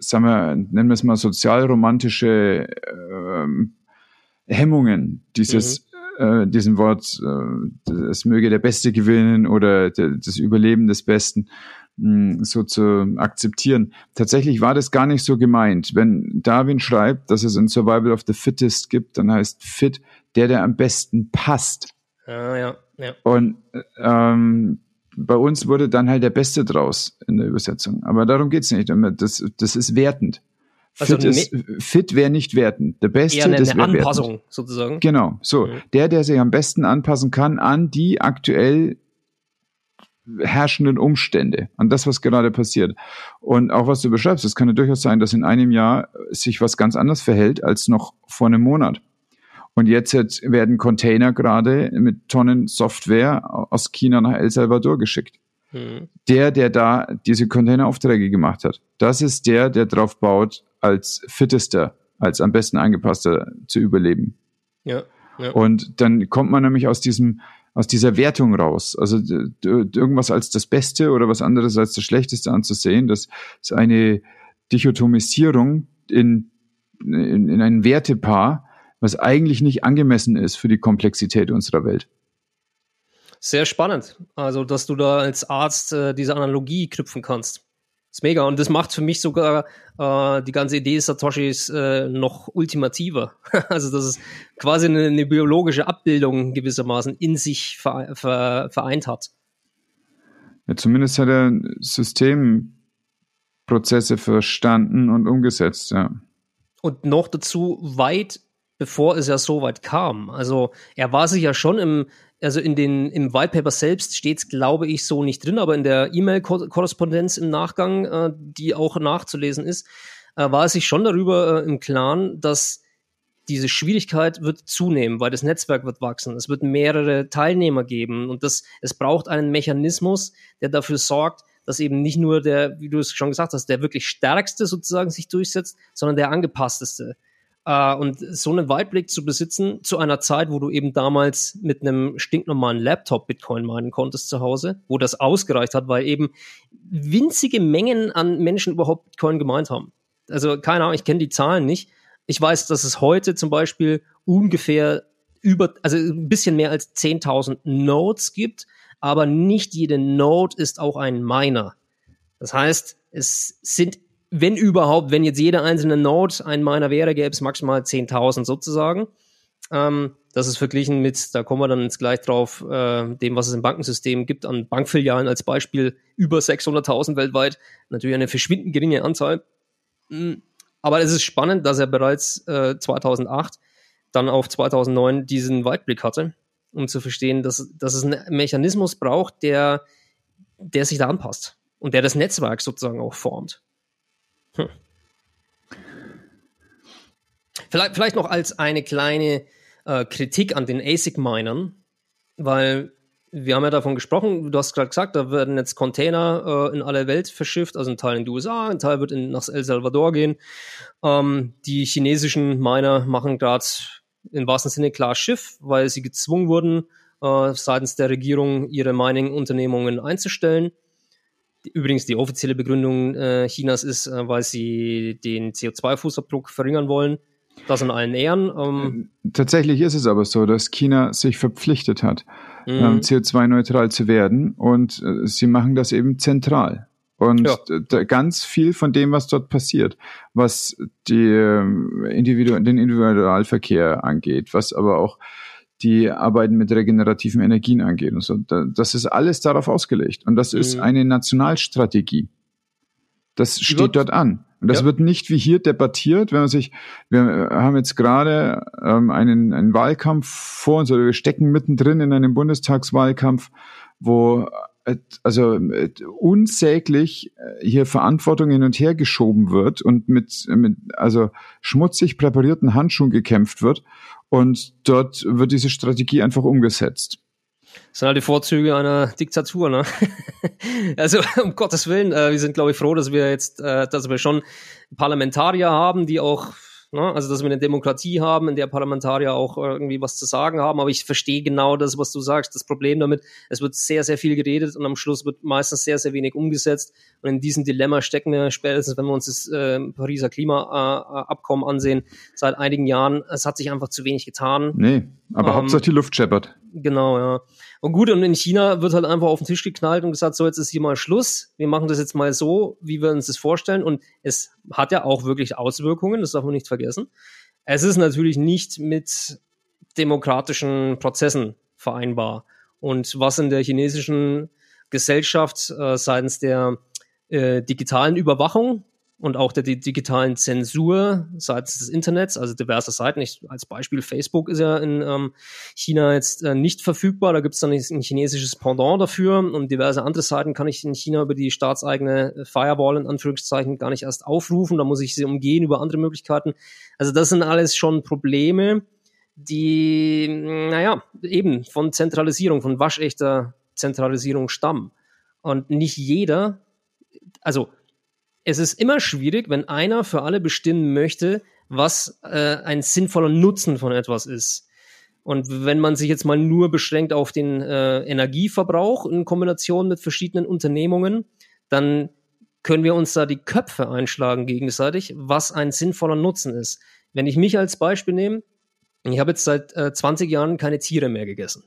sagen wir, nennen wir es mal sozialromantische ähm, Hemmungen, dieses, mhm. äh, diesem Wort, äh, es möge der Beste gewinnen oder de, das Überleben des Besten mh, hm, so zu akzeptieren. Tatsächlich war das gar nicht so gemeint. Wenn Darwin schreibt, dass es ein Survival of the Fittest gibt, dann heißt fit der, der am besten passt. Ah, ja, ja. Und ähm, bei uns wurde dann halt der Beste draus in der Übersetzung. Aber darum geht's nicht. Das, das ist wertend. Also fit, fit wäre nicht werten. Der Beste eher eine, eine Anpassung wertend. sozusagen. Genau, so. Mhm. Der, der sich am besten anpassen kann an die aktuell herrschenden Umstände, an das, was gerade passiert. Und auch was du beschreibst, es kann ja durchaus sein, dass in einem Jahr sich was ganz anders verhält als noch vor einem Monat. Und jetzt werden Container gerade mit Tonnen Software aus China nach El Salvador geschickt. Mhm. Der, der da diese Containeraufträge gemacht hat, das ist der, der drauf baut, als fittester, als am besten angepasster zu überleben. Ja, ja. Und dann kommt man nämlich aus diesem, aus dieser Wertung raus. Also irgendwas als das Beste oder was anderes als das Schlechteste anzusehen, das ist eine Dichotomisierung in, in, in ein Wertepaar, was eigentlich nicht angemessen ist für die Komplexität unserer Welt. Sehr spannend. Also, dass du da als Arzt äh, diese Analogie knüpfen kannst. Ist mega. Und das macht für mich sogar äh, die ganze Idee Satoshis äh, noch ultimativer. also, dass es quasi eine, eine, biologische Abbildung gewissermaßen in sich ver, ver, vereint hat. Ja, zumindest hat er Systemprozesse verstanden und umgesetzt, ja. Und noch dazu weit bevor es ja so weit kam. Also er war sich ja schon im, also in den, im White Paper selbst steht es, glaube ich, so nicht drin, aber in der E-Mail-Korrespondenz im Nachgang, äh, die auch nachzulesen ist, äh, war es sich schon darüber äh, im Klaren, dass diese Schwierigkeit wird zunehmen, weil das Netzwerk wird wachsen. Es wird mehrere Teilnehmer geben und das, es braucht einen Mechanismus, der dafür sorgt, dass eben nicht nur der, wie du es schon gesagt hast, der wirklich stärkste sozusagen sich durchsetzt, sondern der angepassteste. Äh, und so einen Weitblick zu besitzen zu einer Zeit, wo du eben damals mit einem stinknormalen Laptop Bitcoin meinen konntest zu Hause, wo das ausgereicht hat, weil eben winzige Mengen an Menschen überhaupt Bitcoin gemeint haben. Also keine Ahnung, ich kenne die Zahlen nicht. Ich weiß, dass es heute zum Beispiel ungefähr über, also ein bisschen mehr als 10.000 Nodes gibt, aber nicht jede Node ist auch ein Miner. Das heißt, es sind wenn überhaupt, wenn jetzt jede einzelne Node ein Miner wäre, gäbe es maximal 10.000 sozusagen. Ähm, das ist verglichen mit, da kommen wir dann jetzt gleich drauf, äh, dem, was es im Bankensystem gibt, an Bankfilialen als Beispiel, über 600.000 weltweit. Natürlich eine verschwindend geringe Anzahl. Mhm. Aber es ist spannend, dass er bereits äh, 2008 dann auf 2009 diesen Weitblick hatte, um zu verstehen, dass, dass es einen Mechanismus braucht, der der sich da anpasst und der das Netzwerk sozusagen auch formt. Hm. Vielleicht, vielleicht noch als eine kleine äh, Kritik an den ASIC-Minern, weil wir haben ja davon gesprochen, du hast gerade gesagt, da werden jetzt Container äh, in alle Welt verschifft, also ein Teil in die USA, ein Teil wird in, nach El Salvador gehen. Ähm, die chinesischen Miner machen gerade im wahrsten Sinne klar Schiff, weil sie gezwungen wurden, äh, seitens der Regierung ihre Mining-Unternehmungen einzustellen. Übrigens, die offizielle Begründung äh, Chinas ist, äh, weil sie den CO2-Fußabdruck verringern wollen. Das in allen Ehren. Ähm. Tatsächlich ist es aber so, dass China sich verpflichtet hat, mhm. ähm, CO2-neutral zu werden und äh, sie machen das eben zentral. Und ja. ganz viel von dem, was dort passiert, was die, äh, Individu den Individualverkehr angeht, was aber auch die Arbeiten mit regenerativen Energien angeht und so, das ist alles darauf ausgelegt. Und das ist mhm. eine Nationalstrategie. Das steht dort an. Und das ja. wird nicht wie hier debattiert, wenn man sich, wir haben jetzt gerade ähm, einen, einen Wahlkampf vor uns oder wir stecken mittendrin in einem Bundestagswahlkampf, wo also äh, unsäglich äh, hier Verantwortung hin und her geschoben wird und mit, mit also schmutzig präparierten Handschuhen gekämpft wird und dort wird diese Strategie einfach umgesetzt. Das sind halt die Vorzüge einer Diktatur, ne? also um Gottes Willen, äh, wir sind, glaube ich, froh, dass wir jetzt, äh, dass wir schon Parlamentarier haben, die auch Ne? Also, dass wir eine Demokratie haben, in der Parlamentarier auch irgendwie was zu sagen haben. Aber ich verstehe genau das, was du sagst. Das Problem damit, es wird sehr, sehr viel geredet und am Schluss wird meistens sehr, sehr wenig umgesetzt. Und in diesem Dilemma stecken wir spätestens, wenn wir uns das äh, Pariser Klimaabkommen ansehen, seit einigen Jahren. Es hat sich einfach zu wenig getan. Nee, aber ähm, Hauptsache die Luft scheppert. Genau, ja. Und gut, und in China wird halt einfach auf den Tisch geknallt und gesagt, so jetzt ist hier mal Schluss. Wir machen das jetzt mal so, wie wir uns das vorstellen. Und es hat ja auch wirklich Auswirkungen, das darf man nicht vergessen. Es ist natürlich nicht mit demokratischen Prozessen vereinbar. Und was in der chinesischen Gesellschaft äh, seitens der äh, digitalen Überwachung und auch der digitalen Zensur seitens des Internets, also diverse Seiten. Ich, als Beispiel Facebook ist ja in ähm, China jetzt äh, nicht verfügbar. Da gibt es dann ein chinesisches Pendant dafür und diverse andere Seiten kann ich in China über die staatseigene Firewall in Anführungszeichen gar nicht erst aufrufen. Da muss ich sie umgehen über andere Möglichkeiten. Also das sind alles schon Probleme, die, naja, eben von Zentralisierung, von waschechter Zentralisierung stammen. Und nicht jeder, also es ist immer schwierig, wenn einer für alle bestimmen möchte, was äh, ein sinnvoller Nutzen von etwas ist. Und wenn man sich jetzt mal nur beschränkt auf den äh, Energieverbrauch in Kombination mit verschiedenen Unternehmungen, dann können wir uns da die Köpfe einschlagen gegenseitig, was ein sinnvoller Nutzen ist. Wenn ich mich als Beispiel nehme, ich habe jetzt seit äh, 20 Jahren keine Tiere mehr gegessen.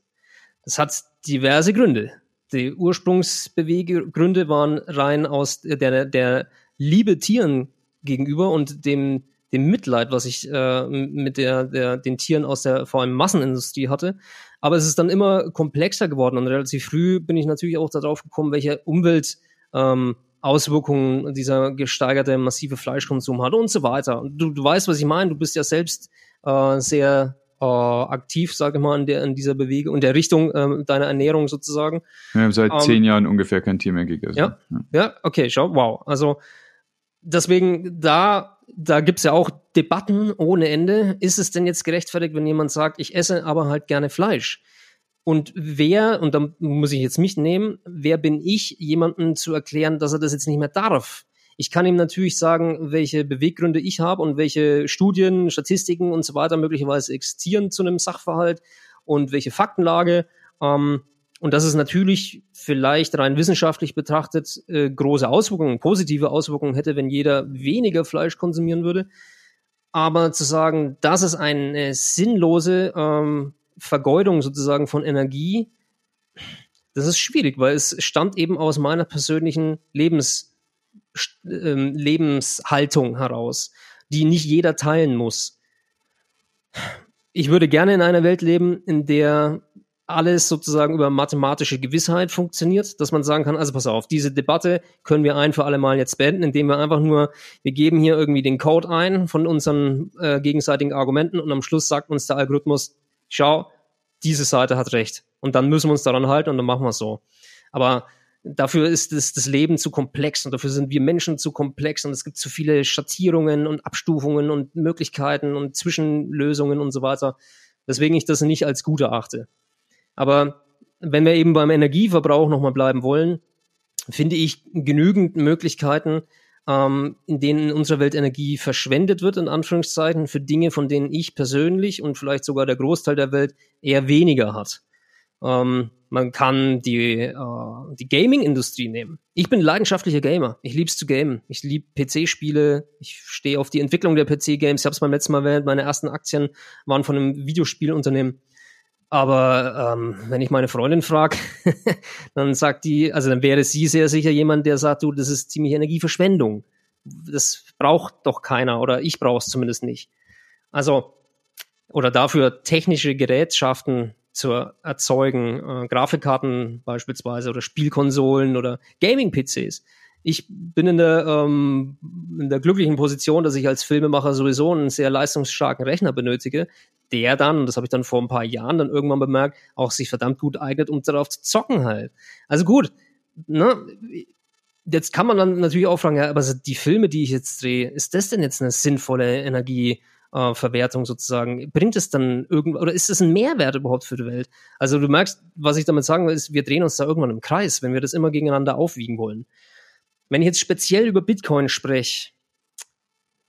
Das hat diverse Gründe. Die Ursprungsbeweggründe waren rein aus der, der Liebe Tieren gegenüber und dem, dem Mitleid, was ich äh, mit der, der, den Tieren aus der vor allem Massenindustrie hatte. Aber es ist dann immer komplexer geworden und relativ früh bin ich natürlich auch darauf gekommen, welche Umwelt ähm, Auswirkungen dieser gesteigerte massive Fleischkonsum hat und so weiter. Und du, du weißt, was ich meine. Du bist ja selbst äh, sehr äh, aktiv, sage ich mal, in, der, in dieser Bewegung, in der Richtung äh, deiner Ernährung sozusagen. Wir haben seit ähm, zehn Jahren ungefähr kein Tier mehr gegessen. Ja, ja, ja okay, schau, wow. Also deswegen, da, da gibt's ja auch Debatten ohne Ende. Ist es denn jetzt gerechtfertigt, wenn jemand sagt, ich esse aber halt gerne Fleisch? Und wer, und da muss ich jetzt mich nehmen, wer bin ich, jemandem zu erklären, dass er das jetzt nicht mehr darf? Ich kann ihm natürlich sagen, welche Beweggründe ich habe und welche Studien, Statistiken und so weiter möglicherweise existieren zu einem Sachverhalt und welche Faktenlage. Ähm, und dass es natürlich vielleicht rein wissenschaftlich betrachtet äh, große Auswirkungen, positive Auswirkungen hätte, wenn jeder weniger Fleisch konsumieren würde. Aber zu sagen, das ist eine sinnlose ähm, Vergeudung sozusagen von Energie, das ist schwierig, weil es stammt eben aus meiner persönlichen Lebens, äh, Lebenshaltung heraus, die nicht jeder teilen muss. Ich würde gerne in einer Welt leben, in der alles sozusagen über mathematische Gewissheit funktioniert, dass man sagen kann, also pass auf, diese Debatte können wir ein für alle Mal jetzt beenden, indem wir einfach nur, wir geben hier irgendwie den Code ein von unseren äh, gegenseitigen Argumenten und am Schluss sagt uns der Algorithmus, schau, diese Seite hat recht. Und dann müssen wir uns daran halten und dann machen wir es so. Aber dafür ist das, das Leben zu komplex und dafür sind wir Menschen zu komplex und es gibt zu viele Schattierungen und Abstufungen und Möglichkeiten und Zwischenlösungen und so weiter, weswegen ich das nicht als gut erachte. Aber wenn wir eben beim Energieverbrauch nochmal bleiben wollen, finde ich genügend Möglichkeiten, ähm, in denen in unserer Welt Energie verschwendet wird, in Anführungszeichen, für Dinge, von denen ich persönlich und vielleicht sogar der Großteil der Welt eher weniger hat. Ähm, man kann die, äh, die Gaming-Industrie nehmen. Ich bin leidenschaftlicher Gamer. Ich lieb's zu gamen. Ich liebe PC-Spiele. Ich stehe auf die Entwicklung der PC-Games. Ich habe es beim letzten Mal erwähnt, meine ersten Aktien waren von einem Videospielunternehmen. Aber ähm, wenn ich meine Freundin frage, dann sagt die, also dann wäre sie sehr sicher jemand, der sagt, du, das ist ziemlich Energieverschwendung. Das braucht doch keiner oder ich brauche es zumindest nicht. Also, oder dafür technische Gerätschaften zu erzeugen, äh, Grafikkarten beispielsweise oder Spielkonsolen oder Gaming-PCs. Ich bin in der, ähm, in der glücklichen Position, dass ich als Filmemacher sowieso einen sehr leistungsstarken Rechner benötige, der dann, und das habe ich dann vor ein paar Jahren dann irgendwann bemerkt, auch sich verdammt gut eignet, um darauf zu zocken halt. Also gut, ne, jetzt kann man dann natürlich auch fragen, ja, aber die Filme, die ich jetzt drehe, ist das denn jetzt eine sinnvolle Energie? äh, sozusagen. Bringt es dann irgend oder ist es ein Mehrwert überhaupt für die Welt? Also du merkst, was ich damit sagen will, ist, wir drehen uns da irgendwann im Kreis, wenn wir das immer gegeneinander aufwiegen wollen. Wenn ich jetzt speziell über Bitcoin spreche,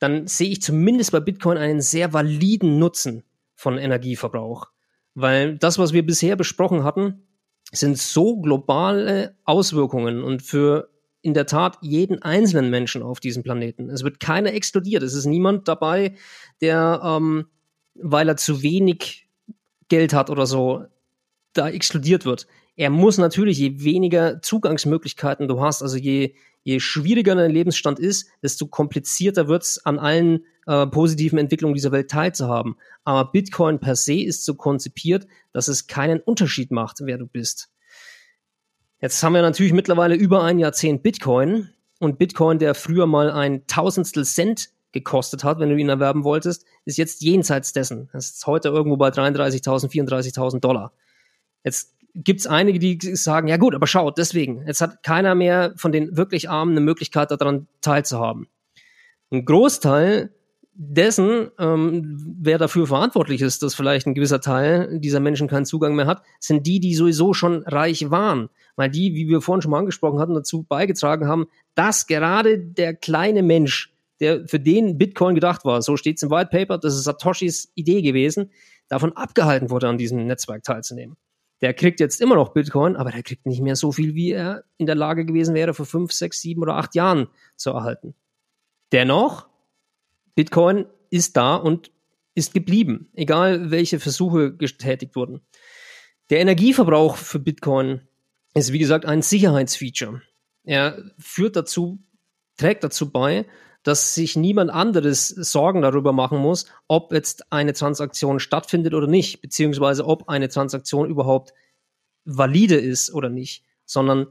dann sehe ich zumindest bei Bitcoin einen sehr validen Nutzen von Energieverbrauch. Weil das, was wir bisher besprochen hatten, sind so globale Auswirkungen und für in der Tat jeden einzelnen Menschen auf diesem Planeten. Es wird keiner explodiert. Es ist niemand dabei, der, ähm, weil er zu wenig Geld hat oder so, da explodiert wird. Er muss natürlich, je weniger Zugangsmöglichkeiten du hast, also je, je schwieriger dein Lebensstand ist, desto komplizierter wird es, an allen äh, positiven Entwicklungen dieser Welt teilzuhaben. Aber Bitcoin per se ist so konzipiert, dass es keinen Unterschied macht, wer du bist. Jetzt haben wir natürlich mittlerweile über ein Jahrzehnt Bitcoin und Bitcoin, der früher mal ein Tausendstel Cent gekostet hat, wenn du ihn erwerben wolltest, ist jetzt jenseits dessen. Das ist heute irgendwo bei 33.000, 34.000 Dollar. Jetzt gibt's einige, die sagen, ja gut, aber schau, deswegen, jetzt hat keiner mehr von den wirklich Armen eine Möglichkeit daran teilzuhaben. Ein Großteil dessen, ähm, wer dafür verantwortlich ist, dass vielleicht ein gewisser Teil dieser Menschen keinen Zugang mehr hat, sind die, die sowieso schon reich waren. Weil die, wie wir vorhin schon mal angesprochen hatten, dazu beigetragen haben, dass gerade der kleine Mensch, der für den Bitcoin gedacht war, so steht es im White Paper, das ist Satoshis Idee gewesen, davon abgehalten wurde, an diesem Netzwerk teilzunehmen. Der kriegt jetzt immer noch Bitcoin, aber der kriegt nicht mehr so viel, wie er in der Lage gewesen wäre, vor fünf, sechs, sieben oder acht Jahren zu erhalten. Dennoch Bitcoin ist da und ist geblieben, egal welche Versuche getätigt wurden. Der Energieverbrauch für Bitcoin ist, wie gesagt, ein Sicherheitsfeature. Er führt dazu, trägt dazu bei, dass sich niemand anderes Sorgen darüber machen muss, ob jetzt eine Transaktion stattfindet oder nicht, beziehungsweise ob eine Transaktion überhaupt valide ist oder nicht, sondern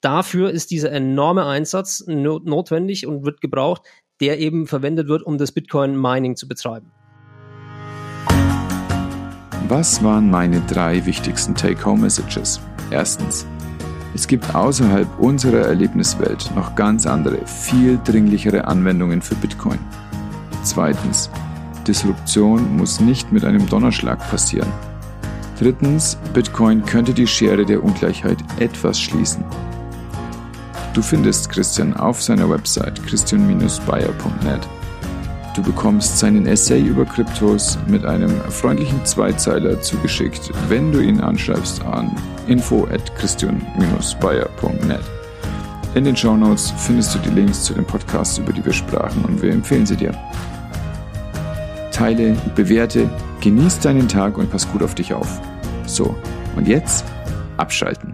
dafür ist dieser enorme Einsatz notwendig und wird gebraucht, der eben verwendet wird, um das Bitcoin-Mining zu betreiben. Was waren meine drei wichtigsten Take-Home-Messages? Erstens, es gibt außerhalb unserer Erlebniswelt noch ganz andere, viel dringlichere Anwendungen für Bitcoin. Zweitens, Disruption muss nicht mit einem Donnerschlag passieren. Drittens, Bitcoin könnte die Schere der Ungleichheit etwas schließen. Du findest Christian auf seiner Website christian-bayer.net. Du bekommst seinen Essay über Kryptos mit einem freundlichen Zweizeiler zugeschickt, wenn du ihn anschreibst an info at christian-bayer.net. In den Show Notes findest du die Links zu den Podcasts, über die wir sprachen und wir empfehlen sie dir. Teile, bewerte, genieß deinen Tag und pass gut auf dich auf. So, und jetzt abschalten.